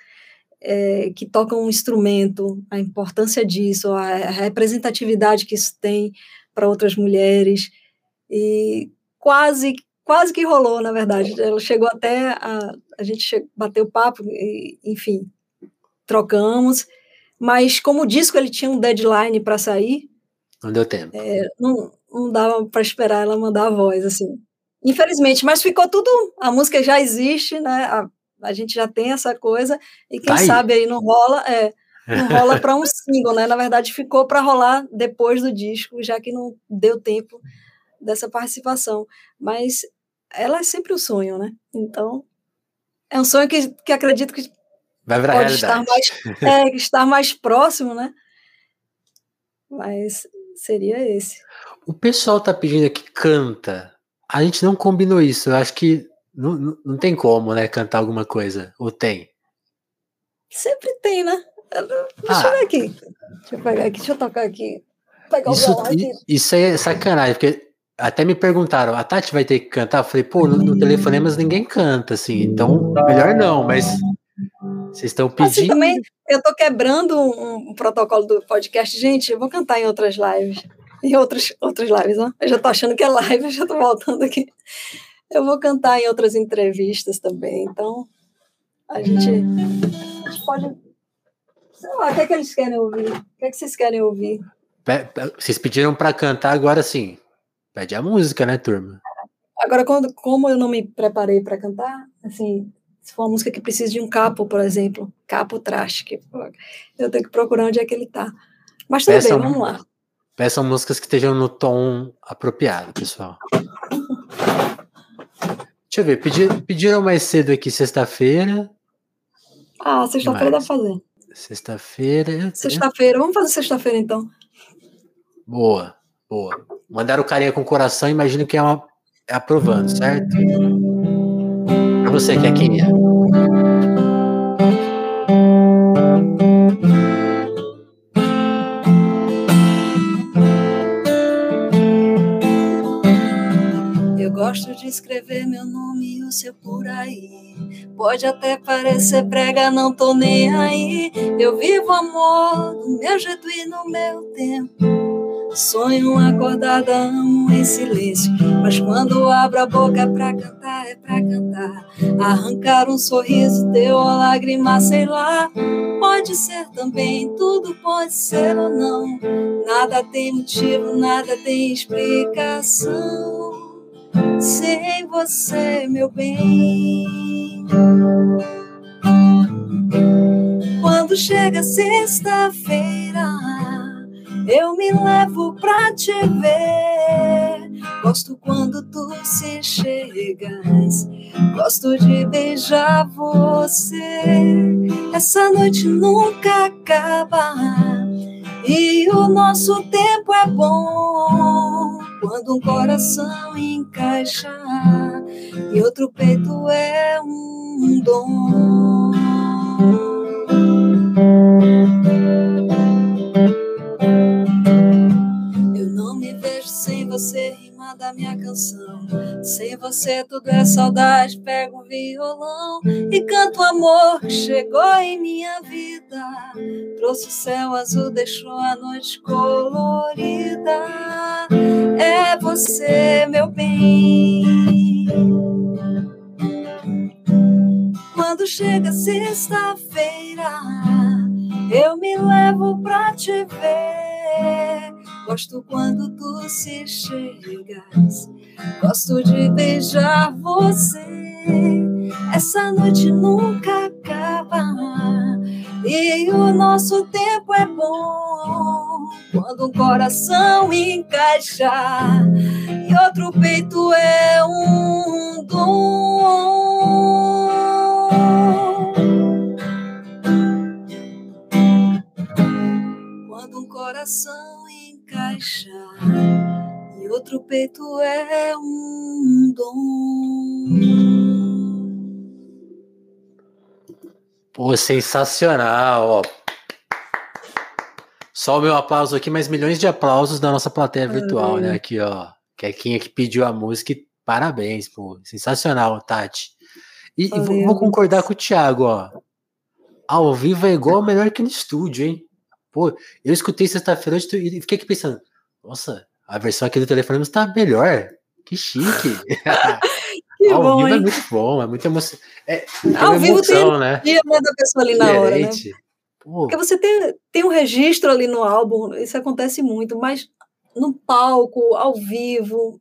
É, que tocam um instrumento, a importância disso, a, representatividade que isso tem para outras mulheres, e quase quase que rolou, na verdade. Ela chegou até a, a gente bateu papo, e, enfim, trocamos, mas como o disco ele tinha um deadline para sair, não deu tempo. É, não, não dava para esperar ela mandar a voz, assim. Infelizmente, mas ficou tudo. A música já existe, né? A, a gente já tem essa coisa, e quem tá sabe aí não rola, é, não rola para um [LAUGHS] single, né? Na verdade, ficou para rolar depois do disco, já que não deu tempo dessa participação. Mas ela é sempre o um sonho, né? Então, é um sonho que, que acredito que Vai virar pode estar mais, é, [LAUGHS] estar mais próximo, né? Mas seria esse. O pessoal tá pedindo aqui canta. A gente não combinou isso. Eu acho que não, não, não tem como, né? Cantar alguma coisa. Ou tem? Sempre tem, né? Deixa ah. eu ver aqui. Deixa eu pegar aqui, deixa eu tocar aqui. Pegar isso. Isso é sacanagem, porque até me perguntaram, a Tati vai ter que cantar? Eu falei, pô, no, no telefonemas ninguém canta, assim, então melhor não, mas vocês estão pedindo. Assim, também, eu tô quebrando um, um, protocolo do podcast. Gente, eu vou cantar em outras lives. Em outras, outras lives, ó. Eu já tô achando que é live, eu já tô voltando aqui. Eu vou cantar em outras entrevistas também, então a gente, a gente pode. Sei lá, o que é que eles querem ouvir? O que é que vocês querem ouvir? Vocês pediram para cantar agora sim. Pede a música, né, turma? Agora, quando, como eu não me preparei para cantar, assim, se for uma música que precisa de um capo, por exemplo, capo trash, que eu tenho que procurar onde é que ele tá. Mas tudo Peçam, bem, vamos lá. Peçam músicas que estejam no tom apropriado, pessoal. Deixa eu ver, pedir, pediram mais cedo aqui sexta-feira. Ah, sexta-feira dá pra fazer. Sexta-feira. Sexta-feira, vamos fazer sexta-feira então. Boa, boa. Mandaram carinha com coração, imagino que é, uma, é aprovando, certo? Você que é quem é. Eu gosto de escrever meu nome e o seu por aí. Pode até parecer prega, não tô nem aí. Eu vivo amor do meu jeito e no meu tempo. Sonho acordada, amo em silêncio. Mas quando abro a boca pra cantar, é pra cantar. Arrancar um sorriso teu ou lágrima, sei lá. Pode ser também, tudo pode ser ou não. Nada tem motivo, nada tem explicação. Sem você, meu bem. Quando chega sexta-feira eu me levo pra te ver. Gosto quando tu se chegas, gosto de beijar você. Essa noite nunca acaba e o nosso tempo é bom. Quando um coração encaixa e outro peito é um dom. Você rima da minha canção. Sem você tudo é saudade, pego o violão e canto amor que chegou em minha vida. Trouxe o céu azul, deixou a noite colorida. É você, meu bem. Quando chega sexta-feira, eu me levo pra te ver Gosto quando tu se chegas, gosto de beijar você. Essa noite nunca acaba e o nosso tempo é bom. Quando um coração encaixa e outro peito é um dom. Quando um coração encaixar e outro peito é um dom. Pô, sensacional, ó. Só o meu aplauso aqui, mas milhões de aplausos da nossa plateia virtual, né? Aqui, ó. Quem é que pediu a música e parabéns, pô. Sensacional, Tati. E, e vou concordar com o Thiago, ó. Ao vivo é igual melhor que no estúdio, hein? Pô, eu escutei sexta-feira e fiquei aqui pensando, nossa, a versão aqui do telefone está melhor. Que chique. [LAUGHS] [LAUGHS] que Ao bom, vivo é hein? é muito bom, é muito emoção. É, é Ao vivo tem né? dia da pessoa ali na hora, né? Porque você tem, tem um registro ali no álbum, isso acontece muito, mas no palco, ao vivo,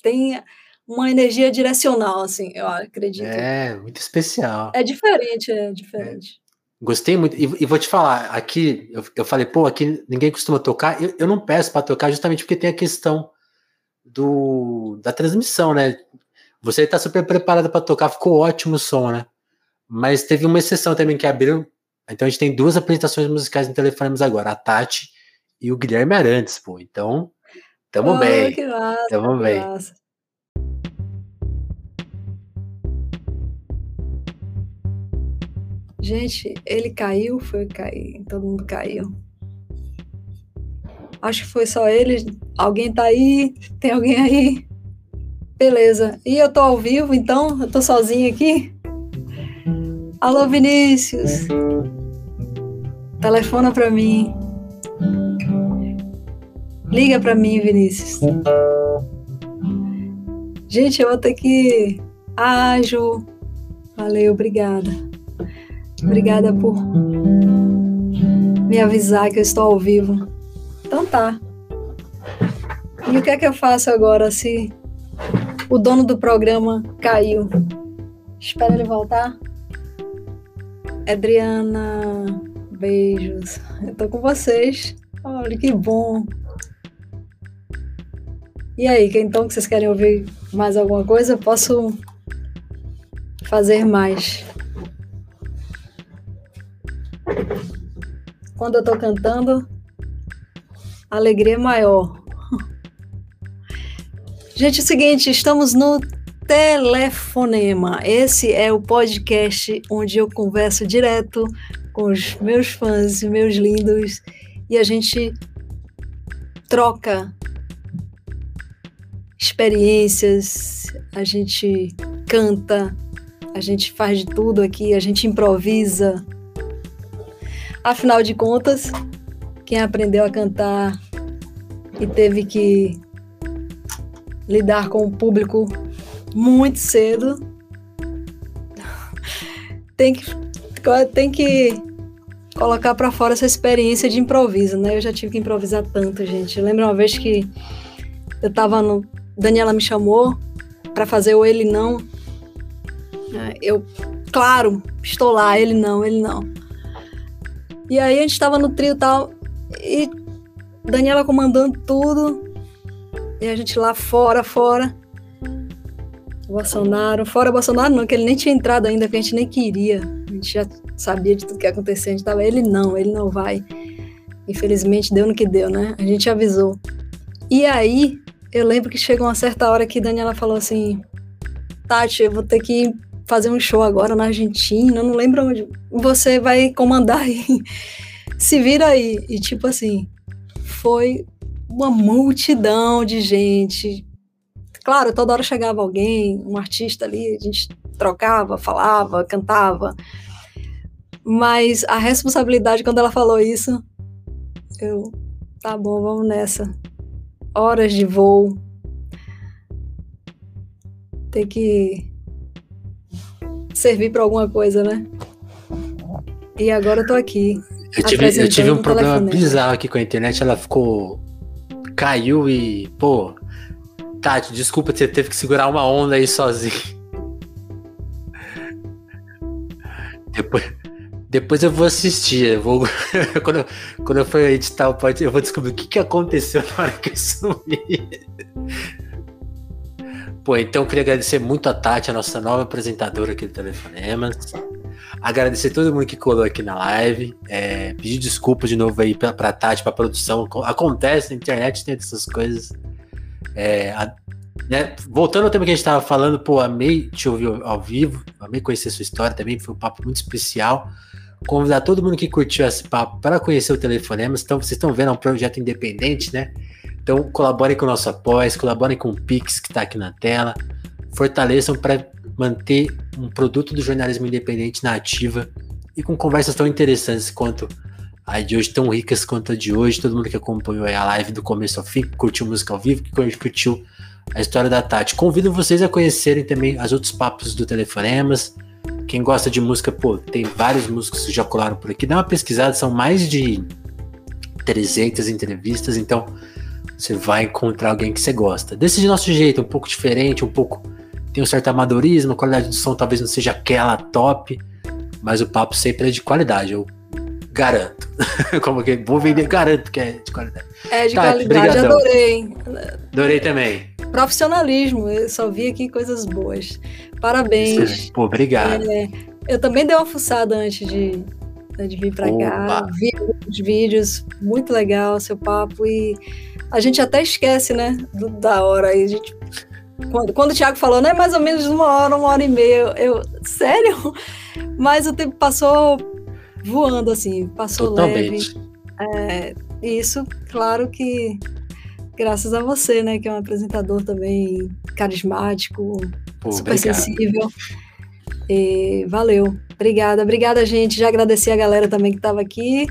tem uma energia direcional, assim, eu acredito. É, muito especial. É diferente, é diferente. Gostei muito. E, e, vou te falar, aqui, eu, eu falei, pô, aqui ninguém costuma tocar. Eu, eu não peço para tocar justamente porque tem a questão do, da transmissão, né? Você está super preparado para tocar, ficou ótimo o som, né? Mas teve uma exceção também que abriu. Então a gente tem duas apresentações musicais no Telefonemas agora, a Tati e o Guilherme Arantes, pô. Então, tamo oh, bem. Que massa, tamo que bem. Massa. Gente, ele caiu, foi cair, todo mundo caiu. Acho que foi só ele. Alguém tá aí? Tem alguém aí? Beleza. E eu tô ao vivo, então? Eu tô sozinha aqui? Alô, Vinícius. Telefona para mim. Liga para mim, Vinícius. Gente, eu vou ter que. Ah, Ju. Valeu, obrigada. Obrigada por me avisar que eu estou ao vivo. Então tá. E o que é que eu faço agora se o dono do programa caiu? Espera ele voltar? Adriana, beijos. Eu tô com vocês. Olha que bom. E aí, então que vocês querem ouvir mais alguma coisa? Posso fazer mais. Quando eu tô cantando, alegria é maior. Gente, é o seguinte, estamos no Telefonema. Esse é o podcast onde eu converso direto com os meus fãs, meus lindos, e a gente troca experiências, a gente canta, a gente faz de tudo aqui, a gente improvisa. Afinal de contas, quem aprendeu a cantar e teve que lidar com o público muito cedo. Tem que, tem que colocar para fora essa experiência de improviso, né? Eu já tive que improvisar tanto, gente. Eu lembro uma vez que eu tava no. Daniela me chamou para fazer o Ele Não. Eu, claro, estou lá, ele não, ele não. E aí a gente tava no trio e tal, e Daniela comandando tudo, e a gente lá fora, fora. Bolsonaro, fora Bolsonaro não, que ele nem tinha entrado ainda, que a gente nem queria. A gente já sabia de tudo que ia acontecer, a gente tava, ele não, ele não vai. Infelizmente deu no que deu, né? A gente avisou. E aí, eu lembro que chegou uma certa hora que Daniela falou assim: Tati, eu vou ter que fazer um show agora na Argentina, não lembro onde. Você vai comandar aí. [LAUGHS] Se vira aí. E tipo assim, foi uma multidão de gente, Claro, toda hora chegava alguém, um artista ali, a gente trocava, falava, cantava. Mas a responsabilidade, quando ela falou isso, eu, tá bom, vamos nessa. Horas de voo. Tem que servir para alguma coisa, né? E agora eu tô aqui. Eu tive, eu tive um problema bizarro aqui com a internet, ela ficou. caiu e, pô, Tati, desculpa, você teve que segurar uma onda aí sozinho. Depois, depois eu vou assistir. Eu vou, [LAUGHS] quando, eu, quando eu for editar o podcast, eu vou descobrir o que, que aconteceu na hora que eu sumi. Pô, então eu queria agradecer muito a Tati, a nossa nova apresentadora aqui do Telefonemas. Agradecer todo mundo que colou aqui na live. É, pedir desculpa de novo aí pra, pra Tati, pra produção. Acontece na internet, tem essas coisas. É, a, né, voltando ao tema que a gente estava falando, pô, amei te ouvir ao vivo, amei conhecer sua história também, foi um papo muito especial. Convidar todo mundo que curtiu esse papo para conhecer o Telefonemas. Então, vocês estão vendo, é um projeto independente, né? Então, colaborem com o nosso apoio, colaborem com o Pix que está aqui na tela, fortaleçam para manter um produto do jornalismo independente na ativa e com conversas tão interessantes quanto a de hoje, tão ricas quanto a de hoje. Todo mundo que acompanhou a live do começo ao fim, curtiu música ao vivo, que curtiu a história da Tati. Convido vocês a conhecerem também os outros papos do Telefonemas. Quem gosta de música, pô, tem vários músicos que já colaram por aqui. Dá uma pesquisada, são mais de 300 entrevistas, então você vai encontrar alguém que você gosta. Desse nosso jeito, um pouco diferente, um pouco. Tem um certo amadorismo, a qualidade do som talvez não seja aquela top, mas o papo sempre é de qualidade. Eu Garanto. [LAUGHS] Como que vou vender, garanto que é de qualidade. É de tá, qualidade, brigadão. adorei. Adorei também. Profissionalismo, eu só vi aqui coisas boas. Parabéns. Excelente. Pô, obrigado. É, eu também dei uma fuçada antes de, de vir para cá. Vi os vídeos, muito legal seu papo. E a gente até esquece, né? Do, da hora aí. A gente quando, quando, o Thiago falou, né, mais ou menos uma hora, uma hora e meia, eu, sério? [LAUGHS] Mas o tempo passou voando, assim, passou Totalmente. leve. É, isso, claro que graças a você, né, que é um apresentador também carismático, Pô, super obrigado. sensível. E valeu. Obrigada, obrigada, gente. Já agradeci a galera também que estava aqui.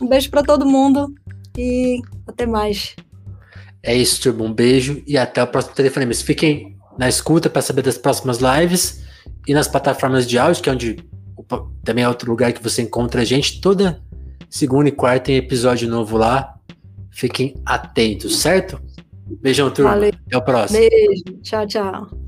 Um beijo para todo mundo e até mais. É isso, turma. Um beijo e até o próximo telefone. Fiquem na escuta para saber das próximas lives e nas plataformas de áudio, que é onde também é outro lugar que você encontra a gente. Toda segunda e quarta tem episódio novo lá. Fiquem atentos, certo? Beijão, turma. Valeu. Até o próximo. Beijo. Tchau, tchau.